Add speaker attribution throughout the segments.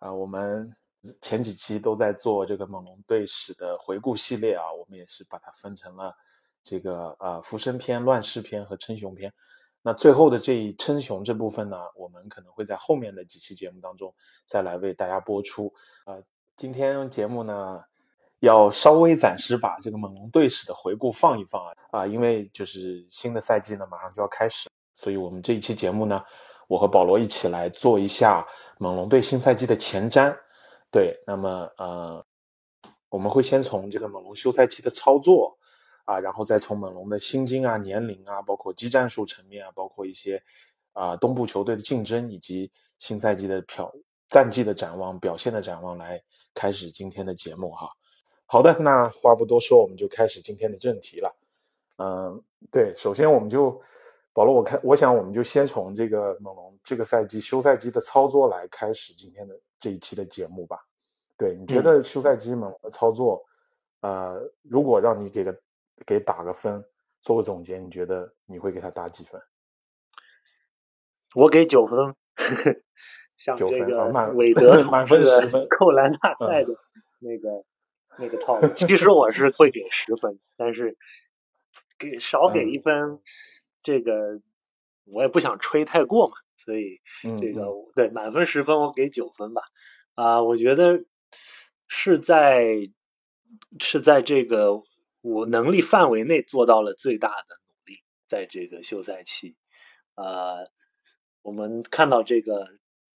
Speaker 1: 啊！我们前几期都在做这个猛龙队史的回顾系列啊，我们也是把它分成了这个呃浮生篇、乱世篇和称雄篇。那最后的这一称雄这部分呢，我们可能会在后面的几期节目当中再来为大家播出。呃，今天节目呢要稍微暂时把这个猛龙队史的回顾放一放啊啊，因为就是新的赛季呢马上就要开始，所以我们这一期节目呢，我和保罗一起来做一下猛龙队新赛季的前瞻。对，那么呃，我们会先从这个猛龙休赛期的操作。啊，然后再从猛龙的薪金啊、年龄啊，包括技战术层面啊，包括一些啊东部球队的竞争以及新赛季的票战绩的展望、表现的展望来开始今天的节目哈。好的，那话不多说，我们就开始今天的正题了。嗯，对，首先我们就保罗，我看我想我们就先从这个猛龙这个赛季休赛季的操作来开始今天的这一期的节目吧。对，你觉得休赛季猛龙的操作，呃，如果让你给个给打个分，做个总结，你觉得你会给他打几分？
Speaker 2: 我给九分，像这个韦德
Speaker 1: 满分
Speaker 2: 扣篮大赛的那个、那个套路，其实我是会给十分，但是给少给
Speaker 1: 嗯
Speaker 2: 一分，这个我也不想吹太过嘛，所以
Speaker 1: 嗯，
Speaker 2: 这个
Speaker 1: 嗯
Speaker 2: 对满分十分，我给九分吧。啊、我觉得是在是在这个我能力范围内做到了最大的努力，在这个休赛期，呃，我们看到这个，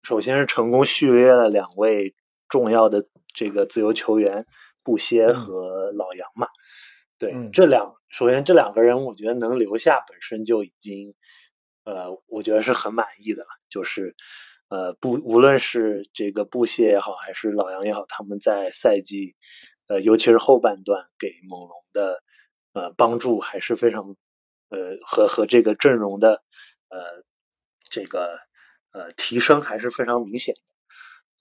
Speaker 2: 首先是成功续约了两位重要的这个自由球员布歇
Speaker 1: 嗯
Speaker 2: 和老杨嘛，对，
Speaker 1: 嗯
Speaker 2: 这两首先这两个人，我觉得能留下本身就已经，呃，我觉得是很满意的了。就是，呃，不，无论是这个布歇也好，还是老杨也好，他们在赛季，呃，尤其是后半段给猛龙的呃帮助还是非常，呃，和和这个阵容的呃这个呃提升还是非常明显的。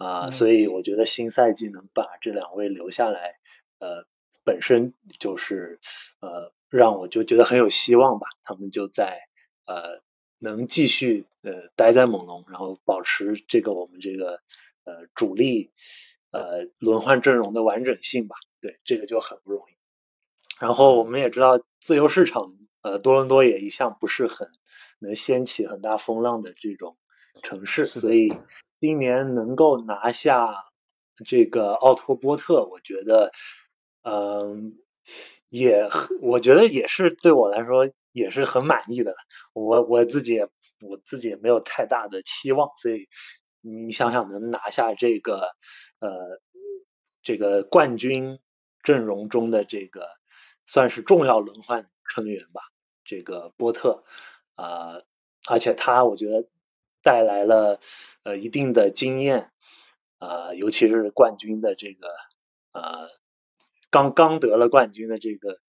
Speaker 2: 啊、
Speaker 1: 嗯
Speaker 2: 所以我觉得新赛季能把这两位留下来，呃，本身就是呃让我就觉得很有希望吧。他们就在呃能继续呃待在猛龙，然后保持这个我们这个呃主力呃轮换阵容的完整性吧。对，这个就很不容易。然后我们也知道，自由市场呃多伦多也一向不是很能掀起很大风浪的这种城市，所以今年能够拿下这个奥托波特，我觉得，嗯，也我觉得也是对我来说也是很满意的了。我我自己也我自己也没有太大的期望，所以你想想能拿下这个呃这个冠军阵容中的这个算是重要轮换成员吧，这个波特啊、而且他我觉得带来了呃一定的经验，呃，尤其是冠军的这个呃刚刚得了冠军的这个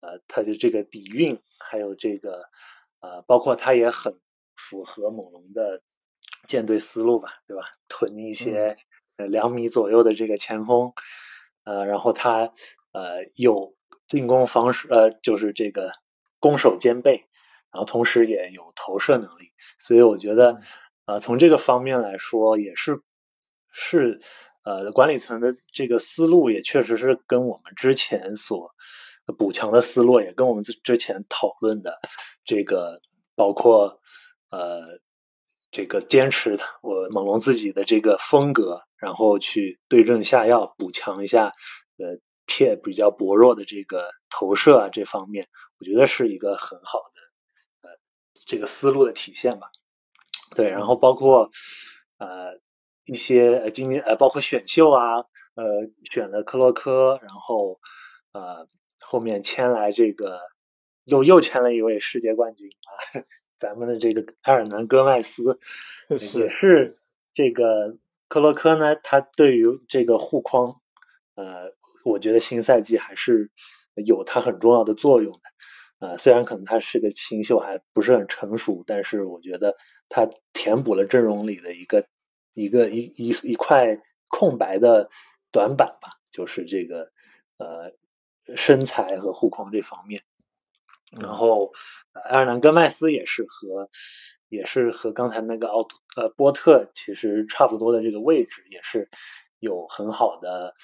Speaker 2: 呃他的这个底蕴，还有这个呃包括他也很符合猛龙的舰队思路吧，对吧？囤一些呃两米左右的这个前锋，呃，然后他呃有进攻防守呃就是这个攻守兼备，然后同时也有投射能力，所以我觉得呃从这个方面来说也是是呃管理层的这个思路也确实是跟我们之前所补强的思路，也跟我们之之前讨论的这个包括呃这个坚持的我猛龙自己的这个风格，然后去对症下药，补强一下呃片比较薄弱的这个投射啊这方面，我觉得是一个很好的呃这个思路的体现吧。对，然后包括呃一些呃今年呃包括选秀啊，呃选了克洛科，然后呃后面签来这个又又签了一位世界冠军啊。咱们的这个埃尔南戈麦斯 也是这个克洛科呢，他对于这个护框，呃，我觉得新赛季还是有他很重要的作用的。呃，虽然可能他是个新秀，还不是很成熟，但是我觉得他填补了阵容里的一个一个一一一块空白的短板吧，就是这个呃身材和护框这方面。然后，埃尔南戈麦斯也是和也是和刚才那个奥呃波特其实差不多的这个位置，也是有很好的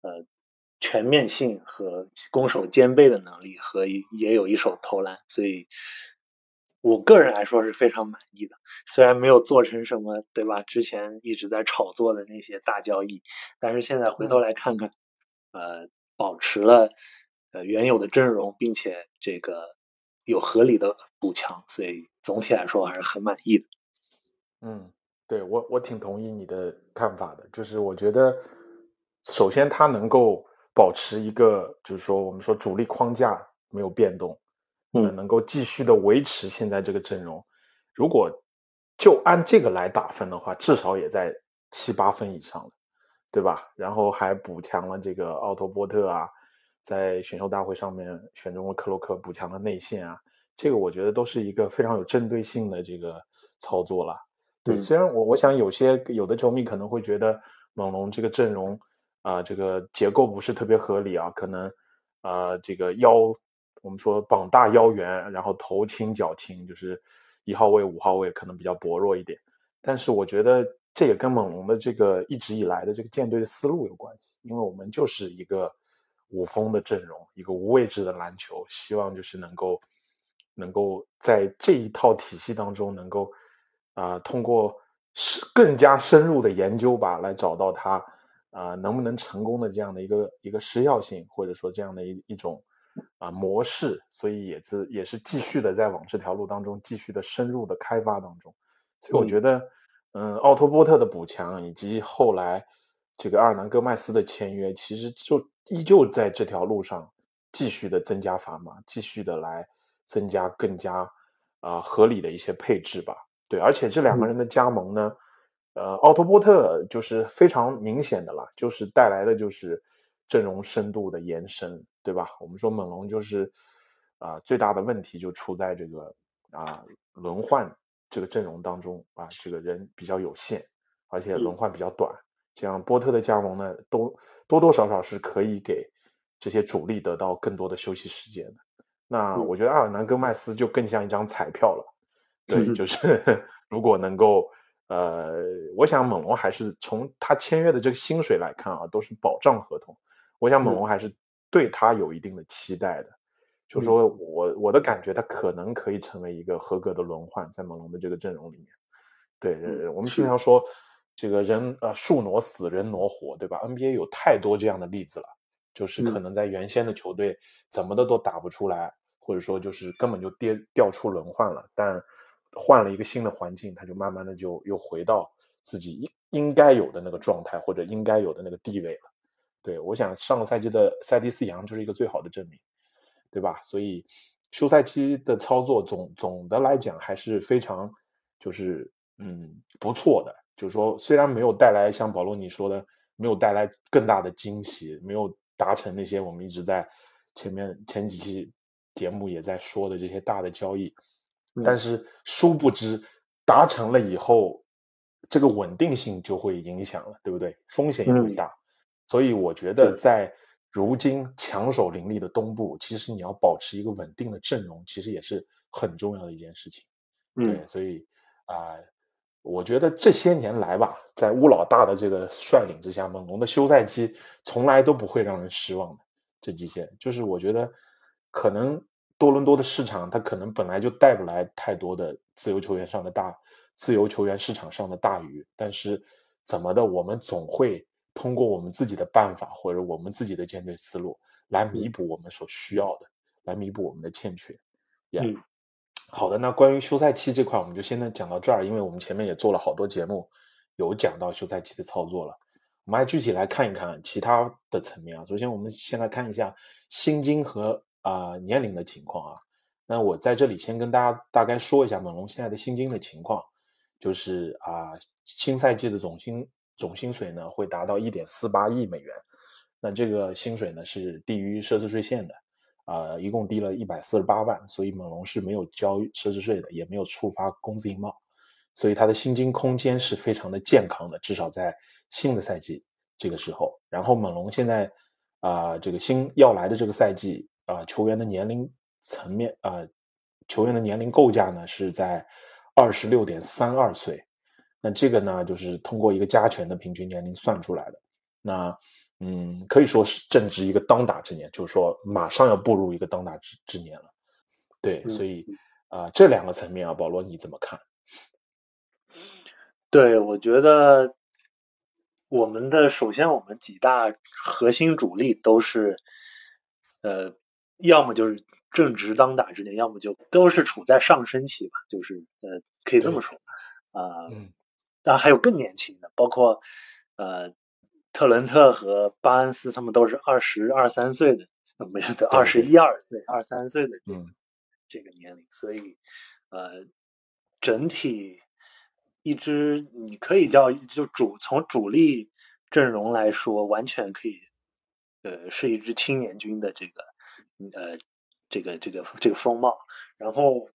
Speaker 2: 呃全面性和攻守兼备的能力，和也有一手投篮，所以我个人来说是非常满意的。虽然没有做成什么，对吧？之前一直在炒作的那些大交易，但是现在回头来看看，呃，保持了。呃，原有的阵容，并且这个有合理的补强，所以总体来说还是很满意的。
Speaker 1: 嗯，对我我挺同意你的看法的，就是我觉得首先它能够保持一个，就是说我们说主力框架没有变动，
Speaker 2: 嗯，
Speaker 1: 能够继续的维持现在这个阵容。如果就按这个来打分的话，至少也在七八分以上了，对吧？然后还补强了这个奥托波特啊。在选秀大会上面选中了克洛克，补强了内线啊，这个我觉得都是一个非常有针对性的这个操作了。对，虽然我我想有些有的球迷可能会觉得猛龙这个阵容啊，这个结构不是特别合理啊，可能啊这个腰我们说膀大腰圆，然后头轻脚轻，就是一号位、五号位可能比较薄弱一点。但是我觉得这也跟猛龙的这个一直以来的这个建队的思路有关系，因为我们就是一个。五锋的阵容，一个无位置的篮球，希望就是能够，能够在这一套体系当中，能够啊，通过更加深入的研究吧，来找到它啊能不能成功的这样的一个一个时效性，或者说这样的一一种啊模式，所以也是也是继续的在往这条路当中继续的深入的开发当中，所以我觉得，嗯，奥托波特的补强以及后来这个阿尔南戈麦斯的签约，其实就。依旧在这条路上继续的增加砝码，继续的来增加更加啊合理的一些配置吧。对，而且这两个人的加盟呢，呃，奥托波特就是非常明显的了，就是带来的就是阵容深度的延伸，对吧？我们说猛龙就是啊最大的问题就出在这个啊轮换这个阵容当中啊，这个人比较有限，而且轮换比较短。这样波特的加盟呢，都多多少少是可以给这些主力得到更多的休息时间的。那我觉得阿尔南戈麦斯就更像一张彩票了。对，就是 如果能够，呃，我想猛龙还是从他签约的这个薪水来看啊，都是保障合同。我想猛龙还是对他有一定的期待的。就说我我的感觉，他可能可以成为一个合格的轮换，在猛龙的这个阵容里面。对，我们经常说。这个人呃树挪死，人挪活，对吧？NBA 有太多这样的例子了，就是可能在原先的球队怎么的都打不出来，或者说就是根本就跌掉出轮换了，但换了一个新的环境，他就慢慢的就又回到自己应应该有的那个状态或者应该有的那个地位了。对我想上个赛季的塞蒂斯杨就是一个最好的证明，对吧？所以休赛期的操作总总的来讲还是非常就是嗯不错的。就是说，虽然没有带来像保罗你说的，没有带来更大的惊喜，没有达成那些我们一直在前面前几期节目也在说的这些大的交易，但是殊不知达成了以后，这个稳定性就会影响了，对不对？风险也会大。所以我觉得，在如今强手林立的东部，其实你要保持一个稳定的阵容，其实也是很重要的一件事情。
Speaker 2: 对，
Speaker 1: 所以啊。我觉得这些年来吧，在乌老大的这个率领之下，猛龙的休赛期从来都不会让人失望的。这几线就是我觉得，可能多伦多的市场它可能本来就带不来太多的自由球员上的大自由球员市场上的大鱼，但是怎么的，我们总会通过我们自己的办法或者我们自己的舰队思路来弥补我们所需要的，来弥补我们的欠缺。
Speaker 2: 嗯，
Speaker 1: 好的，那关于休赛期这块，我们就现在讲到这儿，因为我们前面也做了好多节目，有讲到休赛期的操作了。我们还具体来看一看其他的层面啊。首先，我们先来看一下薪金和啊年龄的情况啊。那我在这里先跟大家大概说一下猛龙现在的薪金的情况，就是啊新赛季的总薪总薪水呢会达到一点四八亿美元，那这个薪水呢是低于奢侈税线的，啊一共低了一百四十八万，所以猛龙是没有交奢侈税的，也没有触发工资印帽，所以他的薪金空间是非常的健康的，至少在新的赛季这个时候。然后猛龙现在啊这个新要来的这个赛季啊球员的年龄。层面啊，球员的年龄构架呢是在二十六点三二岁，那这个呢就是通过一个加权的平均年龄算出来的。那嗯，可以说是正值一个当打之年，就是说马上要步入一个当打之之年了。对，所以啊，这两个层面啊，保罗你怎么看？
Speaker 2: 对，我觉得我们的首先我们几大核心主力都是呃，要么就是。正值当打之年，要么就都是处在上升期吧，就是呃，可以这么说啊。嗯。当然还有更年轻的，包括呃特伦特和巴恩斯，他们都是二十二三岁的，没有的二十一二岁、二三岁的这个这个年龄，所以呃整体一支你可以叫就主从主力阵容来说，完全可以呃是一支青年军的这个呃。这个这个这个风貌，然后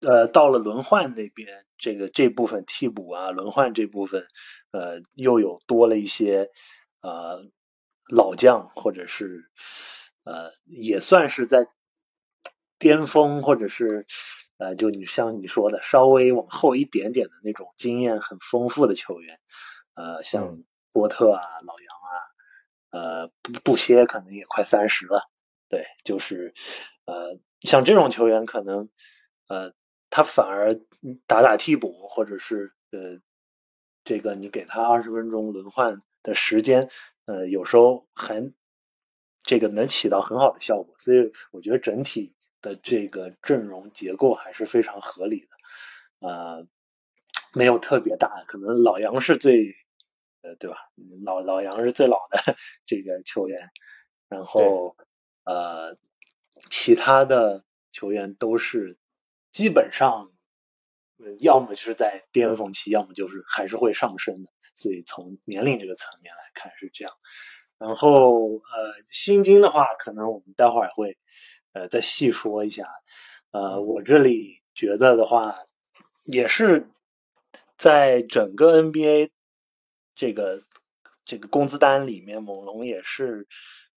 Speaker 2: 呃到了轮换那边，这个这部分替补啊，轮换这部分呃又有多了一些呃老将，或者是呃也算是在巅峰，或者是呃就你像你说的稍微往后一点点的那种经验很丰富的球员，呃像波特啊、老杨啊，呃布布歇可能也快三十了。对，就是呃，像这种球员，可能呃，他反而打打替补，或者是呃，这个你给他二十分钟轮换的时间，呃，有时候还这个能起到很好的效果。所以我觉得整体的这个阵容结构还是非常合理的，呃，没有特别大，可能老杨是最呃，对吧？老老杨是最老的 这个球员，然后。呃，其他的球员都是基本上，要么就是在巅峰期，要么就是还是会上升的。所以从年龄这个层面来看是这样。然后呃，薪金的话，可能我们待会儿会呃再细说一下。呃，我这里觉得的话，也是在整个 NBA 这个这个工资单里面，猛龙也是。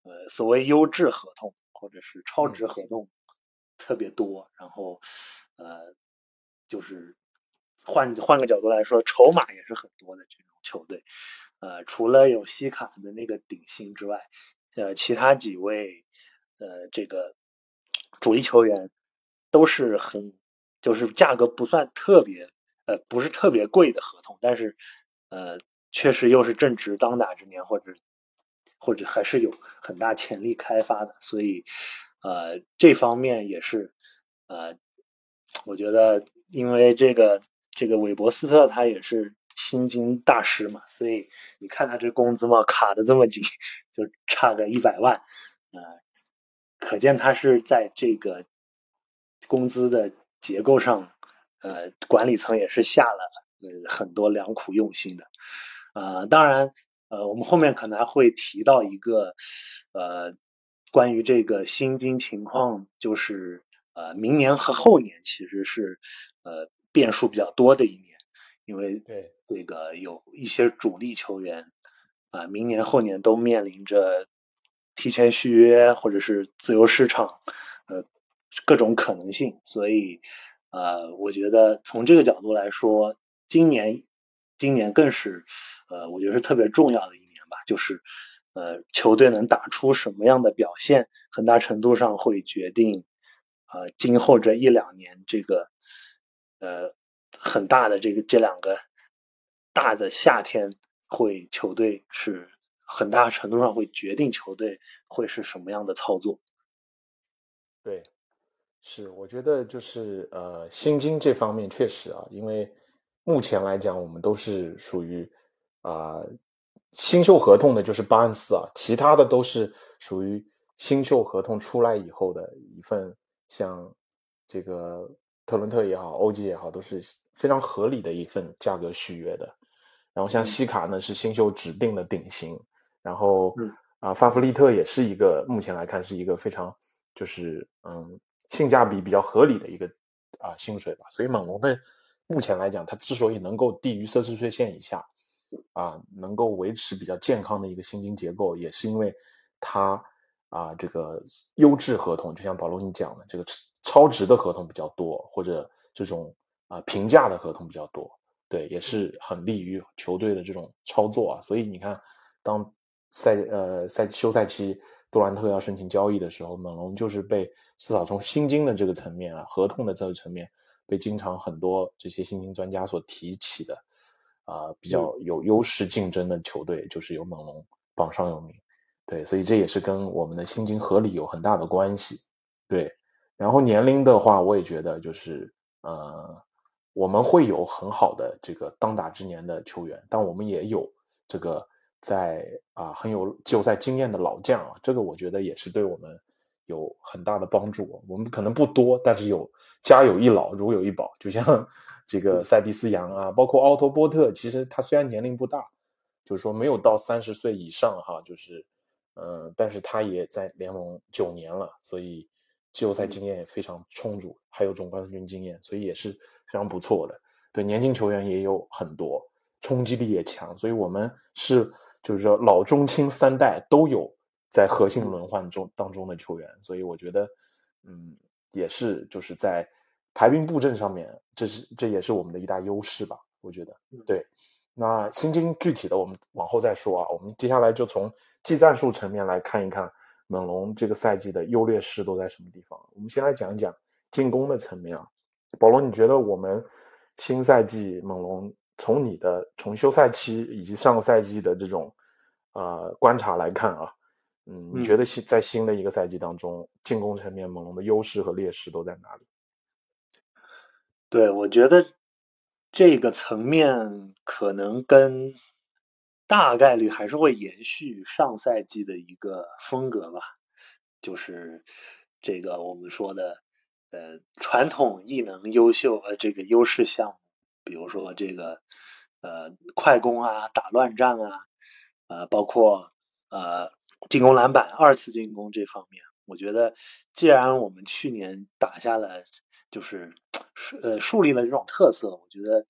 Speaker 2: 呃，所谓优质合同或者是超值合同特别多，然后呃，就是换换个角度来说，筹码也是很多的这种球队。呃，除了有西卡的那个顶薪之外，呃，其他几位呃这个主力球员都是很就是价格不算特别呃不是特别贵的合同，但是呃确实又是正值当打之年或者。或者还是有很大潜力开发的，所以呃这方面也是呃我觉得因为这个这个韦伯斯特他也是薪金大师嘛，所以你看他这工资嘛卡的这么紧，就差个一百万，呃可见他是在这个工资的结构上呃管理层也是下了呃很多良苦用心的，呃当然。呃，我们后面可能还会提到一个呃，关于这个薪金情况，就是呃，明年和后年其实是呃变数比较多的一年，因为
Speaker 1: 对
Speaker 2: 这个有一些主力球员啊，明年后年都面临着提前续约或者是自由市场呃各种可能性，所以呃，我觉得从这个角度来说，今年。今年更是，呃，我觉得是特别重要的一年吧。就是，呃，球队能打出什么样的表现，很大程度上会决定，呃，今后这一两年这个，呃，很大的这个这两个大的夏天，会球队是很大程度上会决定球队会是什么样的操作。
Speaker 1: 对，是我觉得就是呃，薪金这方面确实啊，因为目前来讲，我们都是属于啊新秀合同的，就是巴恩斯啊，其他的都是属于新秀合同出来以后的一份，像这个特伦特也好，欧吉也好，都是非常合理的一份价格续约的。然后像西卡呢，是新秀指定的顶薪，然后啊，范弗利特也是一个目前来看是一个非常。就是嗯，性价比比较合理的一个啊薪水吧，所以猛龙的目前来讲，它之所以能够低于奢侈税线以下啊，能够维持比较健康的一个薪金结构，也是因为它啊这个优质合同，就像保罗你讲的，这个超值的合同比较多，或者这种啊平价的合同比较多，对，也是很利于球队的这种操作啊。所以你看，当赛呃赛休赛期。杜兰特要申请交易的时候，猛龙就是被至少从薪金的这个层面啊，合同的这个层面，被经常很多这些薪金专家所提起的，啊，比较有优势竞争的球队就是有猛龙榜上有名，对，所以这也是跟我们的薪金合理有很大的关系，对。然后年龄的话，我也觉得就是呃，我们会有很好的这个当打之年的球员，但我们也有这个。在啊，很有季后赛经验的老将啊，这个我觉得也是对我们有很大的帮助。我们可能不多，但是有家有一老，如有一宝。就像 这个塞蒂斯杨啊，包括奥托波特，其实他虽然年龄不大，就是说没有到三十岁以上哈，就是嗯，但是他也在联盟九年了，所以季后赛经验也非常充足，还有总冠军经验，所以也是非常不错的。对年轻球员也有很多，冲击力也强，所以我们是。就是说，老中青三代都有在核心轮换中当中的球员，所以我觉得，嗯，也是就是在排兵布阵上面，这是这也是我们的一大优势吧。我觉得，对。那薪金具体的我们往后再说啊。我们接下来就从技战术层面来看一看猛龙这个赛季的优劣势都在什么地方。我们先来讲一讲进攻的层面啊。保罗，你觉得我们新赛季猛龙从你的从休赛期以及上个赛季的这种呃，观察来看啊，嗯，你觉得新在新的一个赛季当中，进攻层面猛龙的优势和劣势都在哪里？
Speaker 2: 对，我觉得这个层面可能跟大概率还是会延续上赛季的一个风格吧，就是这个我们说的呃传统异能优秀呃这个优势项目，比如说这个呃快攻啊，打乱战啊。呃，包括呃进攻篮板、二次进攻这方面，我觉得既然我们去年打下了，就是呃树立了这种特色，我觉得，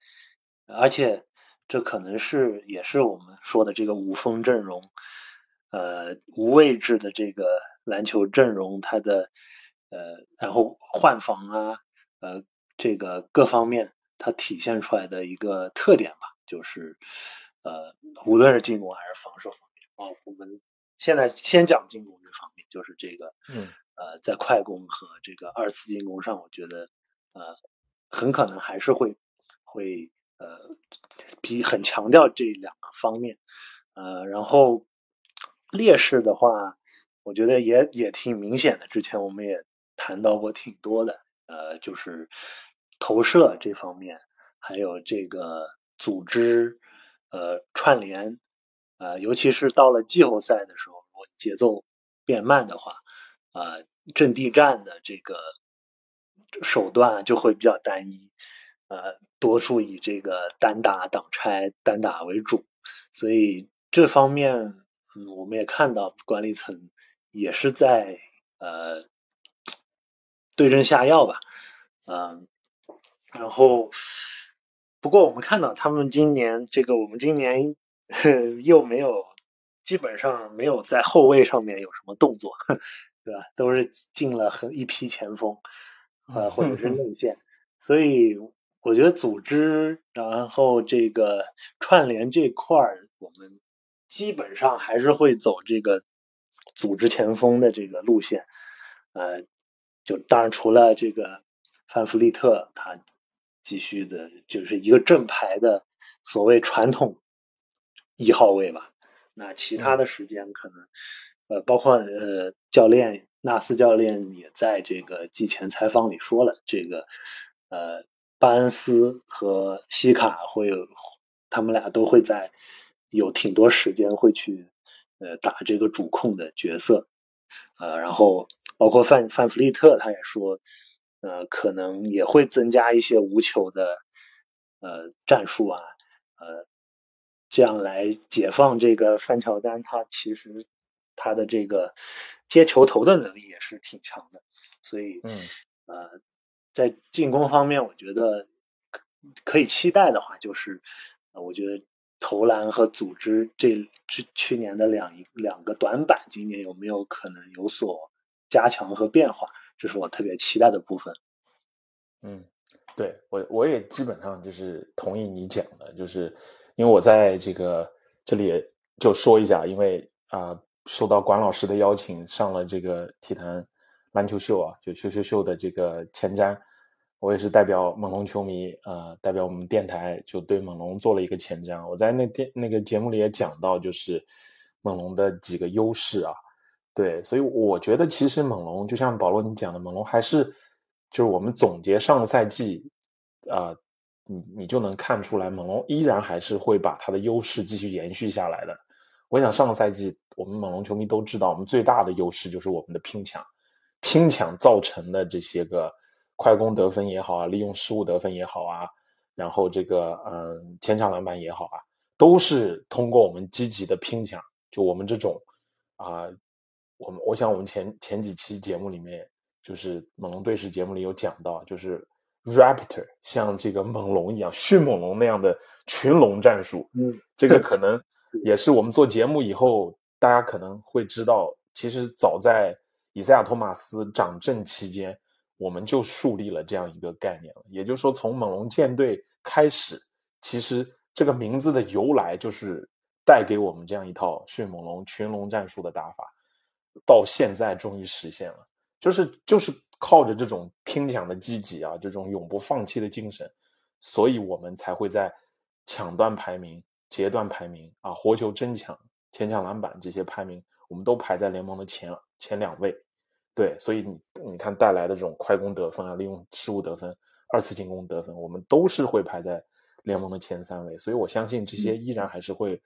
Speaker 2: 而且这可能是也是我们说的这个无锋阵容，呃无位置的这个篮球阵容，它的呃然后换防啊，呃这个各方面它体现出来的一个特点吧，就是。呃，无论是进攻还是防守方面啊，我们现在先讲进攻这方面，就是这个，
Speaker 1: 嗯，
Speaker 2: 呃，在快攻和这个二次进攻上，我觉得呃，很可能还是会会呃，比很强调这两个方面，呃，然后劣势的话，我觉得也也挺明显的，之前我们也谈到过挺多的，呃，就是投射这方面，还有这个组织。呃，串联，呃，尤其是到了季后赛的时候，如果节奏变慢的话，呃，阵地战的这个手段就会比较单一，呃，多数以这个单打挡拆、单打为主，所以这方面，嗯，我们也看到管理层也是在呃对症下药吧，嗯，然后。不过我们看到他们今年这个，我们今年 又没有，基本上没有在后卫上面有什么动作，对吧？都是进了很一批前锋，呃，或者是内线，所以我觉得组织然后这个串联这块儿，我们基本上还是会走这个组织前锋的这个路线，呃，就当然除了这个范弗利特他。继续的，就是一个正牌的所谓传统一号位吧。那其他的时间可能，呃，包括呃教练纳斯教练也在这个季前采访里说了，这个呃巴恩斯和西卡会有，他们俩都会在有挺多时间会去呃打这个主控的角色，呃，然后包括范范弗利特他也说。呃，可能也会增加一些无球的呃战术啊，呃，这样来解放这个范乔丹。他其实他的这个接球投的能力也是挺强的，所以
Speaker 1: 嗯
Speaker 2: 呃，在进攻方面，我觉得可以期待的话，就是我觉得投篮和组织这这去年的两两个短板，今年有没有可能有所加强和变化？这是我特别期待的部分。
Speaker 1: 嗯，对我我也基本上就是同意你讲的，就是因为我在这个这里就说一下，因为啊受到管老师的邀请上了这个体坛篮球秀啊，就秀秀秀的这个前瞻，我也是代表猛龙球迷啊，代表我们电台就对猛龙做了一个前瞻。我在那电那个节目里也讲到，就是猛龙的几个优势啊。对，所以我觉得其实猛龙就像保罗你讲的，猛龙还是就是我们总结上个赛季啊，你你就能看出来，猛龙依然还是会把它的优势继续延续下来的。我想上个赛季我们猛龙球迷都知道，我们最大的优势就是我们的拼抢，拼抢造成的这些个快攻得分也好啊，利用失误得分也好啊，然后这个嗯前场篮板也好啊，都是通过我们积极的拼抢，就我们这种啊。我们我想，我们前前几期节目里面，就是猛龙队史节目里有讲到，就是 Raptor 像这个猛龙一样，迅猛龙那样的群龙战术。
Speaker 2: 嗯，
Speaker 1: 这个可能也是我们做节目以后，大家可能会知道，其实早在以赛亚·托马斯掌政期间，我们就树立了这样一个概念了。也就是说，从猛龙舰队开始，其实这个名字的由来就是带给我们这样一套迅猛龙群龙战术的打法。到现在终于实现了，就是就是靠着这种拼抢的积极啊，这种永不放弃的精神，所以我们才会在抢断排名、截断排名啊、活球争抢、前抢篮板这些排名，我们都排在联盟的前前两位。对，所以你你看带来的这种快攻得分啊，利用失误得分、二次进攻得分，我们都是会排在联盟的前三位。所以我相信这些依然还是会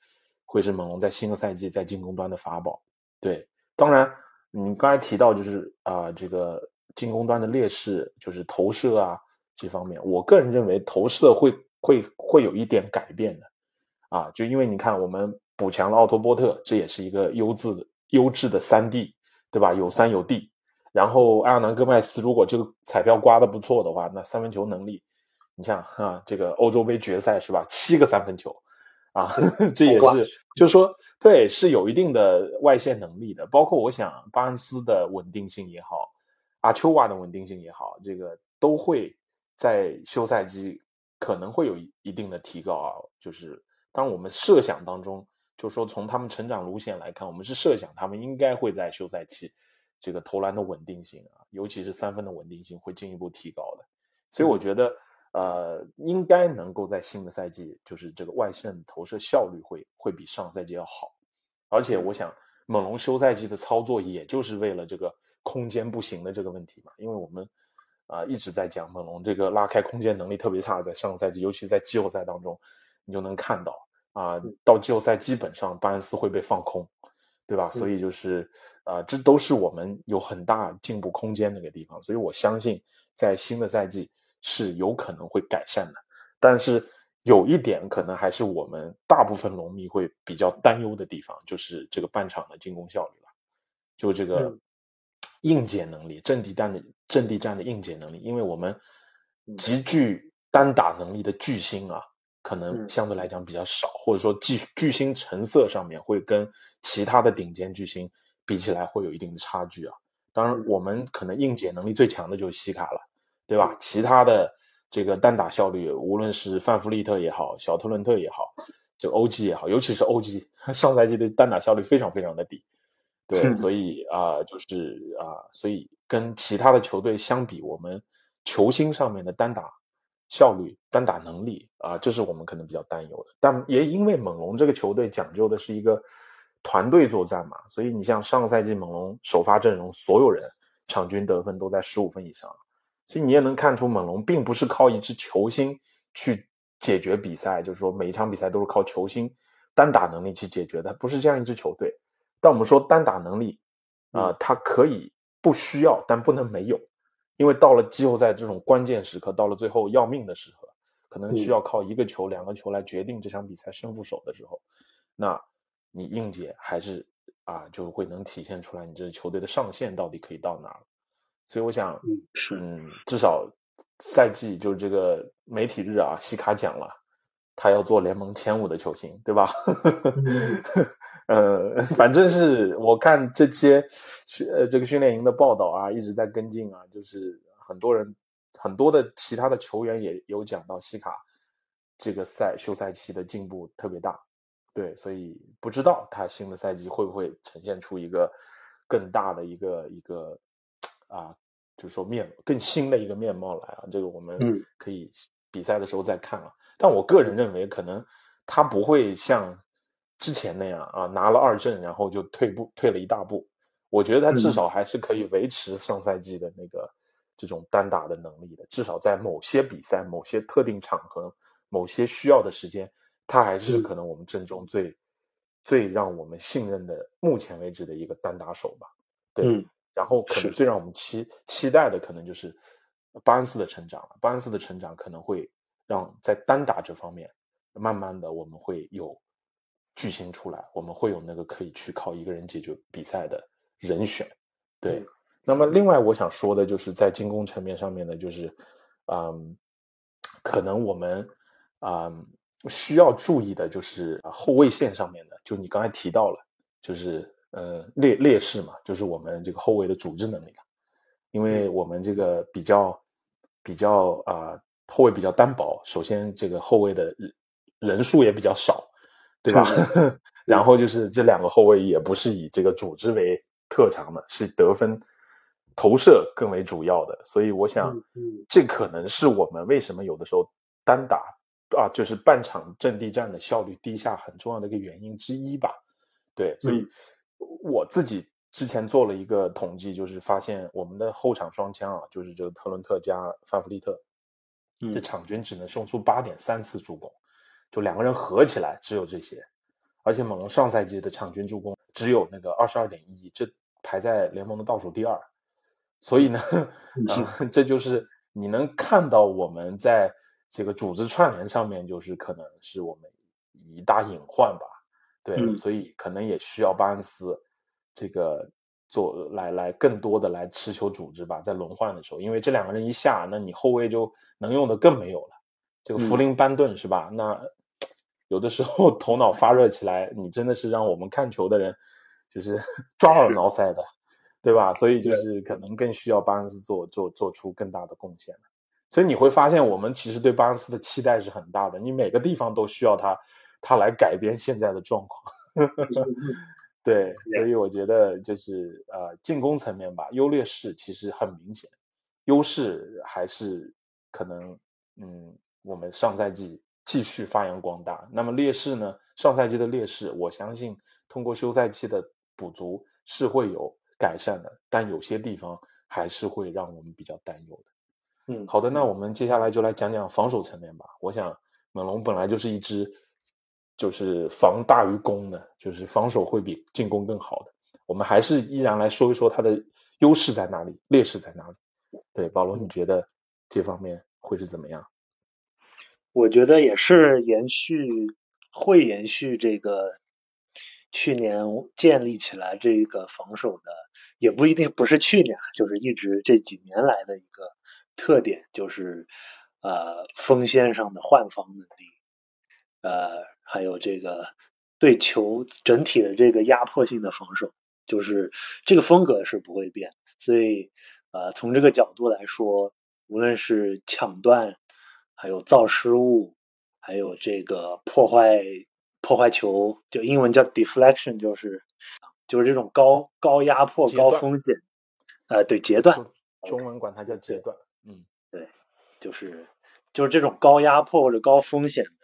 Speaker 1: 会是猛龙在新个赛季在进攻端的法宝。对。当然，你刚才提到就是啊，这个进攻端的劣势就是投射啊这方面，我个人认为投射会会会有一点改变的，啊，就因为你看我们补强了奥托波特，这也是一个优质的优质的三 D，对吧？有三有 D，然后埃尔南戈麦斯如果这个彩票刮的不错的话，那三分球能力，你像啊，这个欧洲杯决赛是吧？七个三分球。啊，这也是，就是说，对，是有一定的外线能力的。包括我想，巴恩斯的稳定性也好，阿丘瓦的稳定性也好，这个都会在休赛季可能会有一定的提高啊。就是当我们设想当中，就是说从他们成长路线来看，我们是设想他们应该会在休赛期这个投篮的稳定性啊，尤其是三分的稳定性会进一步提高的。所以我觉得。呃，应该能够在新的赛季，就是这个外线投射效率会会比上赛季要好，而且我想猛龙休赛季的操作，也就是为了这个空间不行的这个问题嘛，因为我们啊一直在讲猛龙这个拉开空间能力特别差，在上个赛季，尤其在季后赛当中，你就能看到啊，到季后赛基本上巴恩斯会被放空，对吧？所以就是啊，这都是我们有很大进步空间的一个地方，所以我相信在新的赛季。是有可能会改善的，但是有一点可能还是我们大部分龙迷会比较担忧的地方，就是这个半场的进攻效率了，就这个硬解能力、阵地战的阵地战的硬解能力，因为我们极具单打能力的巨星啊，可能相对来讲比较少，或者说巨巨星成色上面会跟其他的顶尖巨星比起来会有一定的差距啊。当然，我们可能硬解能力最强的就是西卡了。对吧？其他的这个单打效率，无论是范弗利特也好，小特伦特也好，这个欧基也好，尤其是欧 G，，上赛季的单打效率非常非常的低。对，所 以啊，就是啊，所以跟其他的球队相比，我们球星上面的单打效率、单打能力啊，这是我们可能比较担忧的。但也因为猛龙这个球队讲究的是一个团队作战嘛，所以你像上个赛季猛龙首发阵容所有人场均得分都在十五分以上，所以你也能看出猛龙并不是靠一支球星去解决比赛，就是说每一场比赛都是靠球星单打能力去解决的，不是这样一支球队。但我们说单打能力啊，它可以不需要，但不能没有。因为到了季后赛这种关键时刻，到了最后要命的时刻，可能需要靠一个球、两个球来决定这场比赛胜负手的时候，那你硬解还是啊，就会能体现出来你这支球队的上限到底可以到哪儿。所以我想，嗯，至少赛季就是这个媒体日啊，西卡讲了。他要做联盟前五的球星，对吧？呃，反正是我看这些训呃这个训练营的报道啊，一直在跟进啊，就是很多人很多的其他的球员也有讲到西卡这个赛休赛期的进步特别大，对，所以不知道他新的赛季会不会呈现出一个更大的一个一个啊，就是说面更新的一个面貌来啊，这个我们可以比赛的时候再看啊。但我个人认为，可能他不会像之前那样啊，拿了二阵然后就退步退了一大步。我觉得他至少还是可以维持上赛季的那个这种单打的能力的。至少在某些比赛、某些特定场合、某些需要的时间，他还是可能我们阵中最最让我们信任的目前为止的一个单打手吧。对，然后可能最让我们期期待的，可能就是巴恩斯的成长了。巴恩斯的成长可能会。让在单打这方面，慢慢的我们会有巨星出来，我们会有那个可以去靠一个人解决比赛的人选。对，那么另外我想说的就是在进攻层面上面呢，就是，嗯，可能我们啊需要注意的就是后卫线上面的，就你刚才提到了，就是呃劣劣势嘛，就是我们这个后卫的组织能力了，因为我们这个比较比较啊。后卫比较单薄，首先这个后卫的人人数也比较少，对吧？然后就是这两个后卫也不是以这个组织为特长的，是得分投射更为主要的，所以我想，这可能是我们为什么有的时候单打啊，就是半场阵地战的效率低下很重要的一个原因之一吧。对，所以我自己之前做了一个统计，就是发现我们的后场双枪啊，就是这个特伦特加范弗利特。这场均只能送出八点三次助攻，就两个人合起来只有这些，而且猛龙上赛季的场均助攻只有那个二十二点一，这排在联盟的倒数第二。所以呢，这就是你能看到我们在这个组织串联上面，就是可能是我们一大隐患吧。对，所以可能也需要巴恩斯这个。做来来更多的来持球组织吧，在轮换的时候，因为这两个人一下，那你后卫就能用的更没有了。这个福林班顿是吧？那有的时候头脑发热起来，你真的是让我们看球的人就是 抓耳挠腮的，对吧？所以就是可能更需要巴恩斯做做做出更大的贡献所以你会发现，我们其实对巴恩斯的期待是很大的，你每个地方都需要他，他来改变现在的状况。对，所以我觉得就是呃，进攻层面吧，优劣势其实很明显，优势还是可能嗯，我们上赛季继续发扬光大。那么劣势呢？上赛季的劣势，我相信通过休赛期的补足是会有改善的，但有些地方还是会让我们比较担忧的。
Speaker 2: 嗯，
Speaker 1: 好的，那我们接下来就来讲讲防守层面吧。我想猛龙本来就是一支。就是防大于攻的，就是防守会比进攻更好的。我们还是依然来说一说它的优势在哪里，劣势在哪里。对，保罗，你觉得这方面会是怎么样？
Speaker 2: 我觉得也是延续，会延续这个去年建立起来这个防守的，也不一定不是去年，就是一直这几年来的一个特点，就是呃锋线上的换防能力，呃。还有这个对球整体的这个压迫性的防守，就是这个风格是不会变。所以，呃，从这个角度来说，无论是抢断，还有造失误，还有这个破坏破坏球，就英文叫 deflection，就是就是这种高高压迫、高风险，呃，对截断，
Speaker 1: 中文管它叫截断，嗯，
Speaker 2: 对，就是就是这种高压迫或者高风险的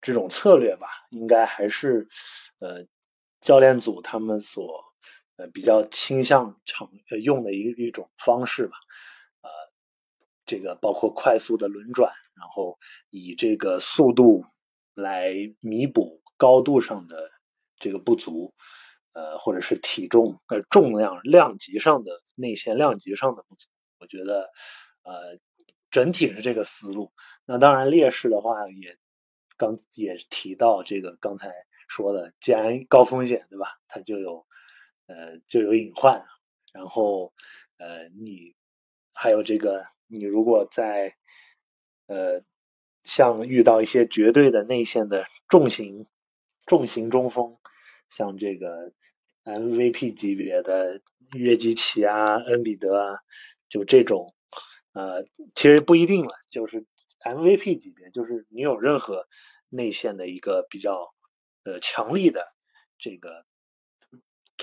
Speaker 2: 这种策略吧，应该还是呃教练组他们所呃比较倾向常用的一一种方式吧。呃，这个包括快速的轮转，然后以这个速度来弥补高度上的这个不足，呃，或者是体重呃重量量级上的内线量级上的不足。我觉得呃。整体是这个思路，那当然劣势的话也刚也提到这个刚才说的，既然高风险对吧，它就有呃就有隐患，然后呃你还有这个你如果在呃像遇到一些绝对的内线的重型重型中锋，像这个 MVP 级别的约基奇啊、恩比德啊，就这种。呃，其实不一定了，就是 MVP 级别，就是你有任何内线的一个比较呃强力的这个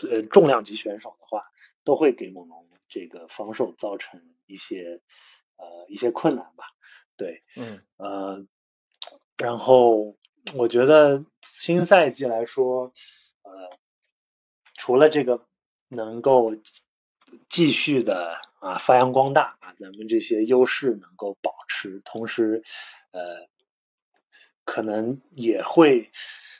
Speaker 2: 呃重量级选手的话，都会给猛龙这个防守造成一些呃一些困难吧。对，
Speaker 1: 嗯，
Speaker 2: 呃，然后我觉得新赛季来说，呃，除了这个能够继续的。啊，发扬光大啊！咱们这些优势能够保持，同时，呃，可能也会，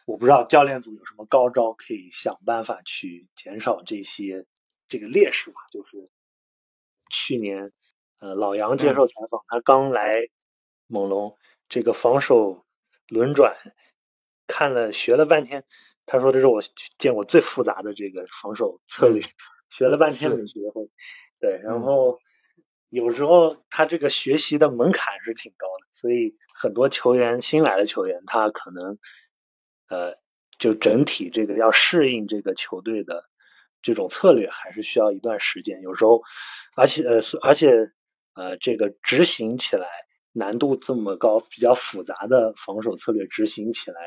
Speaker 2: 我不知道教练组有什么高招，可以想办法去减少这些这个劣势吧。就是去年，呃，老杨接受采访，他刚来猛龙，这个防守轮转看了学了半天，他说这是我见过最复杂的这个防守策略，学了半天没学会。对，然后有时候他这个学习的门槛是挺高的，所以很多球员新来的球员，他可能呃就整体这个要适应这个球队的这种策略，还是需要一段时间。有时候，而且呃而且呃这个执行起来难度这么高，比较复杂的防守策略执行起来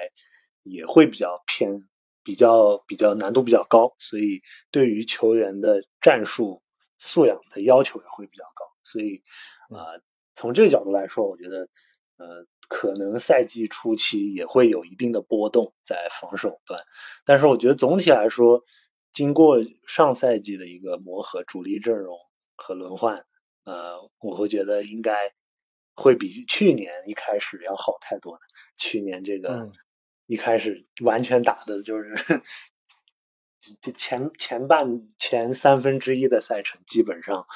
Speaker 2: 也会比较偏，比较比较难度比较高，所以对于球员的战术。素养的要求也会比较高，所以啊，从这个角度来说，我觉得呃，可能赛季初期也会有一定的波动在防守端，但是我觉得总体来说，经过上赛季的一个磨合，主力阵容和轮换，呃，我会觉得应该会比去年一开始要好太多了。去年这个一开始完全打的就是。这前前半前三分之一的赛程，基本上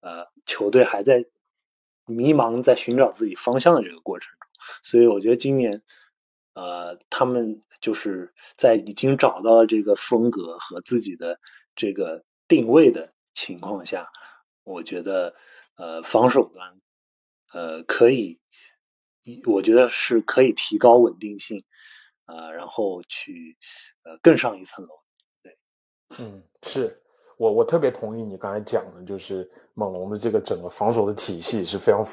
Speaker 2: 呃球队还在迷茫，在寻找自己方向的这个过程中，所以我觉得今年呃他们就是在已经找到了这个风格和自己的这个定位的情况下，我觉得呃防守端呃可以，我觉得是可以提高稳定性啊，然后去呃更上一层楼。
Speaker 1: 嗯，是我我特别同意你刚才讲的，就是猛龙的这个整个防守的体系是非常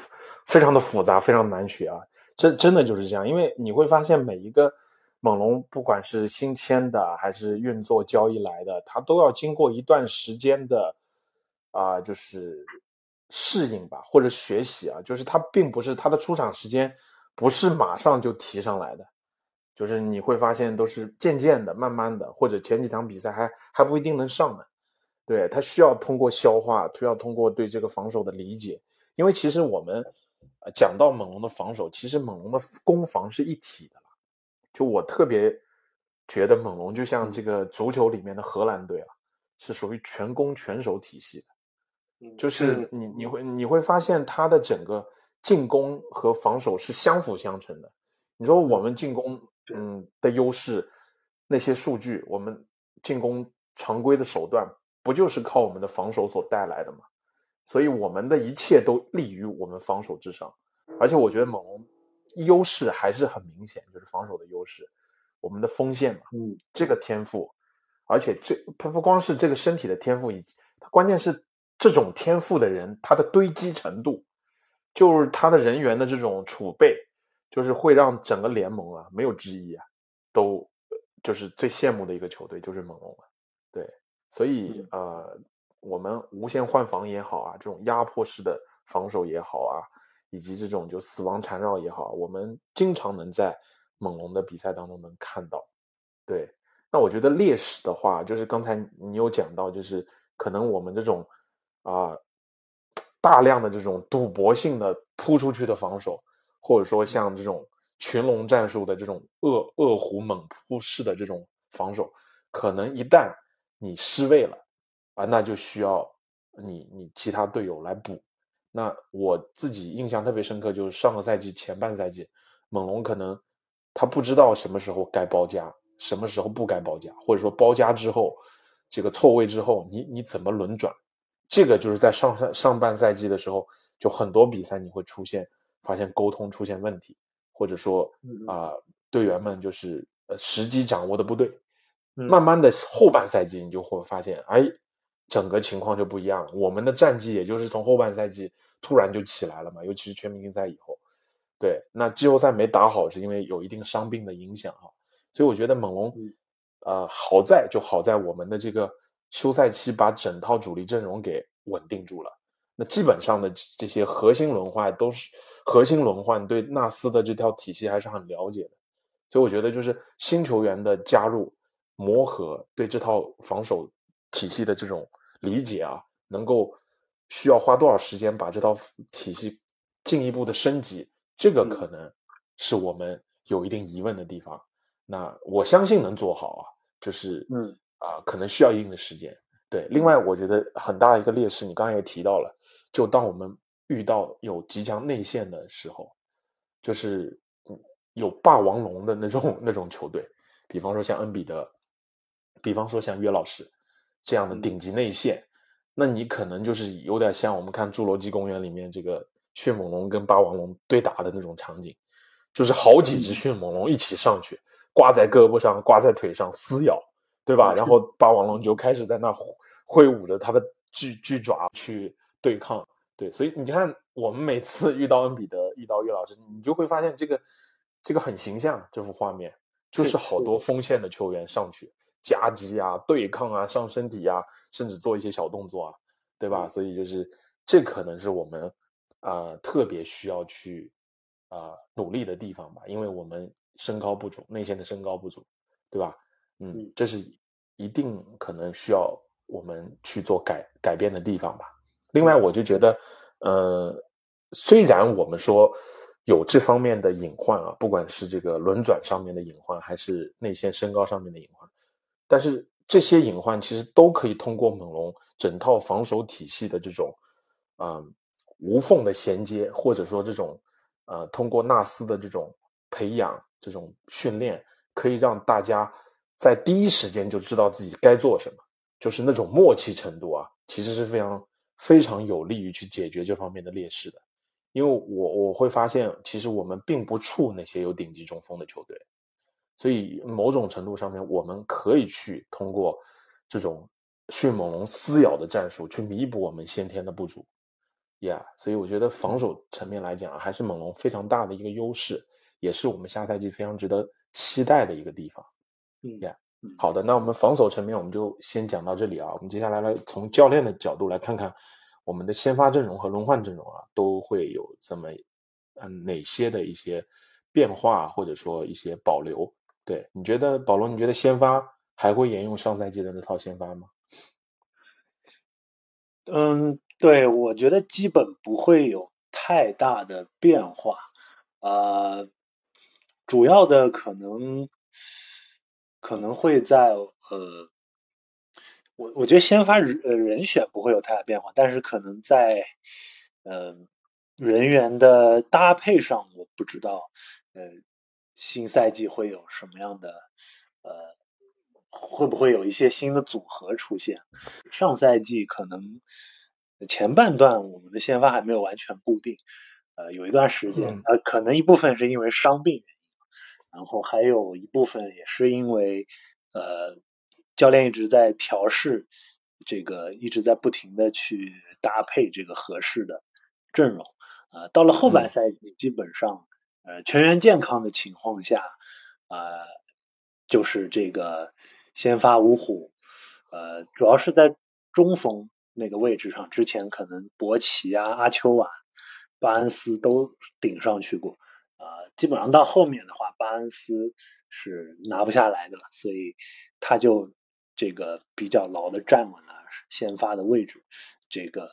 Speaker 1: 非常的复杂，非常难学啊。真真的就是这样，因为你会发现每一个猛龙，不管是新签的还是运作交易来的，他都要经过一段时间的啊，就是适应吧，或者学习啊，就是他并不是他的出场时间不是马上就提上来的。就是你会发现都是渐渐的、慢慢的，或者前几场比赛还还不一定能上呢。对他需要通过消化，需要通过对这个防守的理解。因为其实我们讲到猛龙的防守，其实猛龙的攻防是一体的了。就我特别觉得猛龙就像这个足球里面的荷兰队啊，是属于全攻全守体系的。就是你你会你会发现他的整个进攻和防守是相辅相成的。你说我们进攻。嗯的优势，那些数据，我们进攻常规的手段，不就是靠我们的防守所带来的吗？所以我们的一切都立于我们防守之上。而且我觉得猛龙优势还是很明显，就是防守的优势，我们的锋线嘛，
Speaker 2: 嗯，
Speaker 1: 这个天赋，而且这他不光是这个身体的天赋，以及他关键是这种天赋的人，他的堆积程度，就是他的人员的这种储备。就是会让整个联盟啊没有之一啊，都就是最羡慕的一个球队就是猛龙了，对，所以呃，我们无限换防也好啊，这种压迫式的防守也好啊，以及这种就死亡缠绕也好，我们经常能在猛龙的比赛当中能看到。对，那我觉得劣势的话，就是刚才你有讲到，就是可能我们这种啊大量的这种赌博性的扑出去的防守，或者说像这种群龙战术的这种恶恶虎猛扑式的这种防守，可能一旦你失位了啊，那就需要你你其他队友来补。那我自己印象特别深刻，就是上个赛季前半赛季，猛龙可能他不知道什么时候该包夹，什么时候不该包夹，或者说包夹之后，这个错位之后，你你怎么轮转？这个就是在上上上半赛季的时候，就很多比赛你会出现发现沟通出现问题，或者说啊队员们就是呃时机掌握的不对，慢慢的后半赛季你就会发现，哎。整个情况就不一样了。我们的战绩也就是从后半赛季突然就起来了嘛，尤其是全明星赛以后。对，那季后赛没打好是因为有一定伤病的影响哈。所以我觉得猛龙，呃，好在就好在我们的这个休赛期把整套主力阵容给稳定住了。那基本上的这些核心轮换都是核心轮换，对纳斯的这套体系还是很了解的。所以我觉得就是新球员的加入磨合，对这套防守体系的这种。理解啊，能够需要花多少时间把这套体系进一步的升级，这个可能是我们有一定疑问的地方。那我相信能做好啊，就是
Speaker 2: 嗯
Speaker 1: 啊，可能需要一定的时间。对，另外我觉得很大一个劣势，你刚才也提到了，就当我们遇到有即将内线的时候，就是有霸王龙的那种那种球队，比方说像恩比德，比方说像约老师。这样的顶级内线，那你可能就是有点像我们看《侏罗纪公园》里面这个迅猛龙跟霸王龙对打的那种场景，就是好几只迅猛龙一起上去，挂在胳膊上、挂在腿上撕咬，对吧？然后霸王龙就开始在那挥舞着它的巨巨爪去对抗。对，所以你看，我们每次遇到恩比德、遇到岳老师，你就会发现这个这个很形象，这幅画面就是好多锋线的球员上去。夹击啊，对抗啊，上身体啊，甚至做一些小动作啊，对吧？所以就是这可能是我们啊特别需要去啊努力的地方吧，因为我们身高不足，内线的身高不足，对吧？嗯，这是一定可能需要我们去做改改变的地方吧。另外，我就觉得，呃，虽然我们说有这方面的隐患啊，不管是这个轮转上面的隐患，还是内线身高上面的隐患。但是这些隐患其实都可以通过猛龙整套防守体系的这种，啊无缝的衔接，或者说这种，呃，通过纳斯的这种培养、这种训练，可以让大家在第一时间就知道自己该做什么，就是那种默契程度啊，其实是非常非常有利于去解决这方面的劣势的。因为我我会发现，其实我们并不怵那些有顶级中锋的球队。所以某种程度上面，我们可以去通过这种迅猛龙撕咬的战术去弥补我们先天的不足，Yeah。所以我觉得防守层面来讲，还是猛龙非常大的一个优势，也是我们下赛季非常值得期待的一个地方，Yeah。好的，那我们防守层面我们就先讲到这里啊。我们接下来来从教练的角度来看看我们的先发阵容和轮换阵容啊，都会有这么嗯哪些的一些变化或者说一些保留。对，你觉得保罗？你觉得先发还会沿用上赛季的那套先发吗？
Speaker 2: 嗯，对，我觉得基本不会有太大的变化。呃，主要的可能可能会在呃，我我觉得先发人呃人选不会有太大变化，但是可能在呃人员的搭配上，我不知道呃。新赛季会有什么样的呃，会不会有一些新的组合出现？上赛季可能前半段我们的先发还没有完全固定，呃，有一段时间，呃，可能一部分是因为伤病原因，然后还有一部分也是因为呃，教练一直在调试这个，一直在不停的去搭配这个合适的阵容，呃，到了后半赛季基本上。呃，全员健康的情况下，呃，就是这个先发五虎，呃，主要是在中锋那个位置上，之前可能博奇啊、阿丘瓦巴恩斯都顶上去过，呃，基本上到后面的话，巴恩斯是拿不下来的了，所以他就这个比较牢的站稳了先发的位置。这个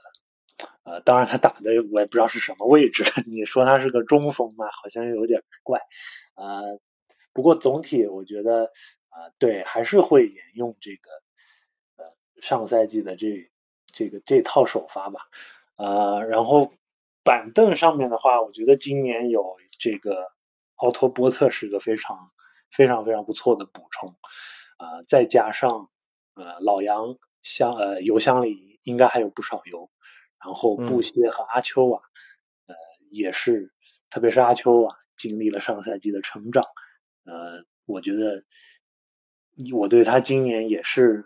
Speaker 2: 呃，当然他打的我也不知道是什么位置，你说他是个中锋嘛，好像有点怪，呃，不过总体我觉得啊，对，还是会沿用这个呃上赛季的这这个这套首发吧。呃，然后板凳上面的话，我觉得今年有这个奥托波特是个非常非常非常不错的补充，呃，再加上呃老杨箱呃油箱里应该还有不少油，然后布歇和阿丘瓦呃也是，特别是阿丘瓦经历了上赛季的成长，呃，我觉得我对他今年也是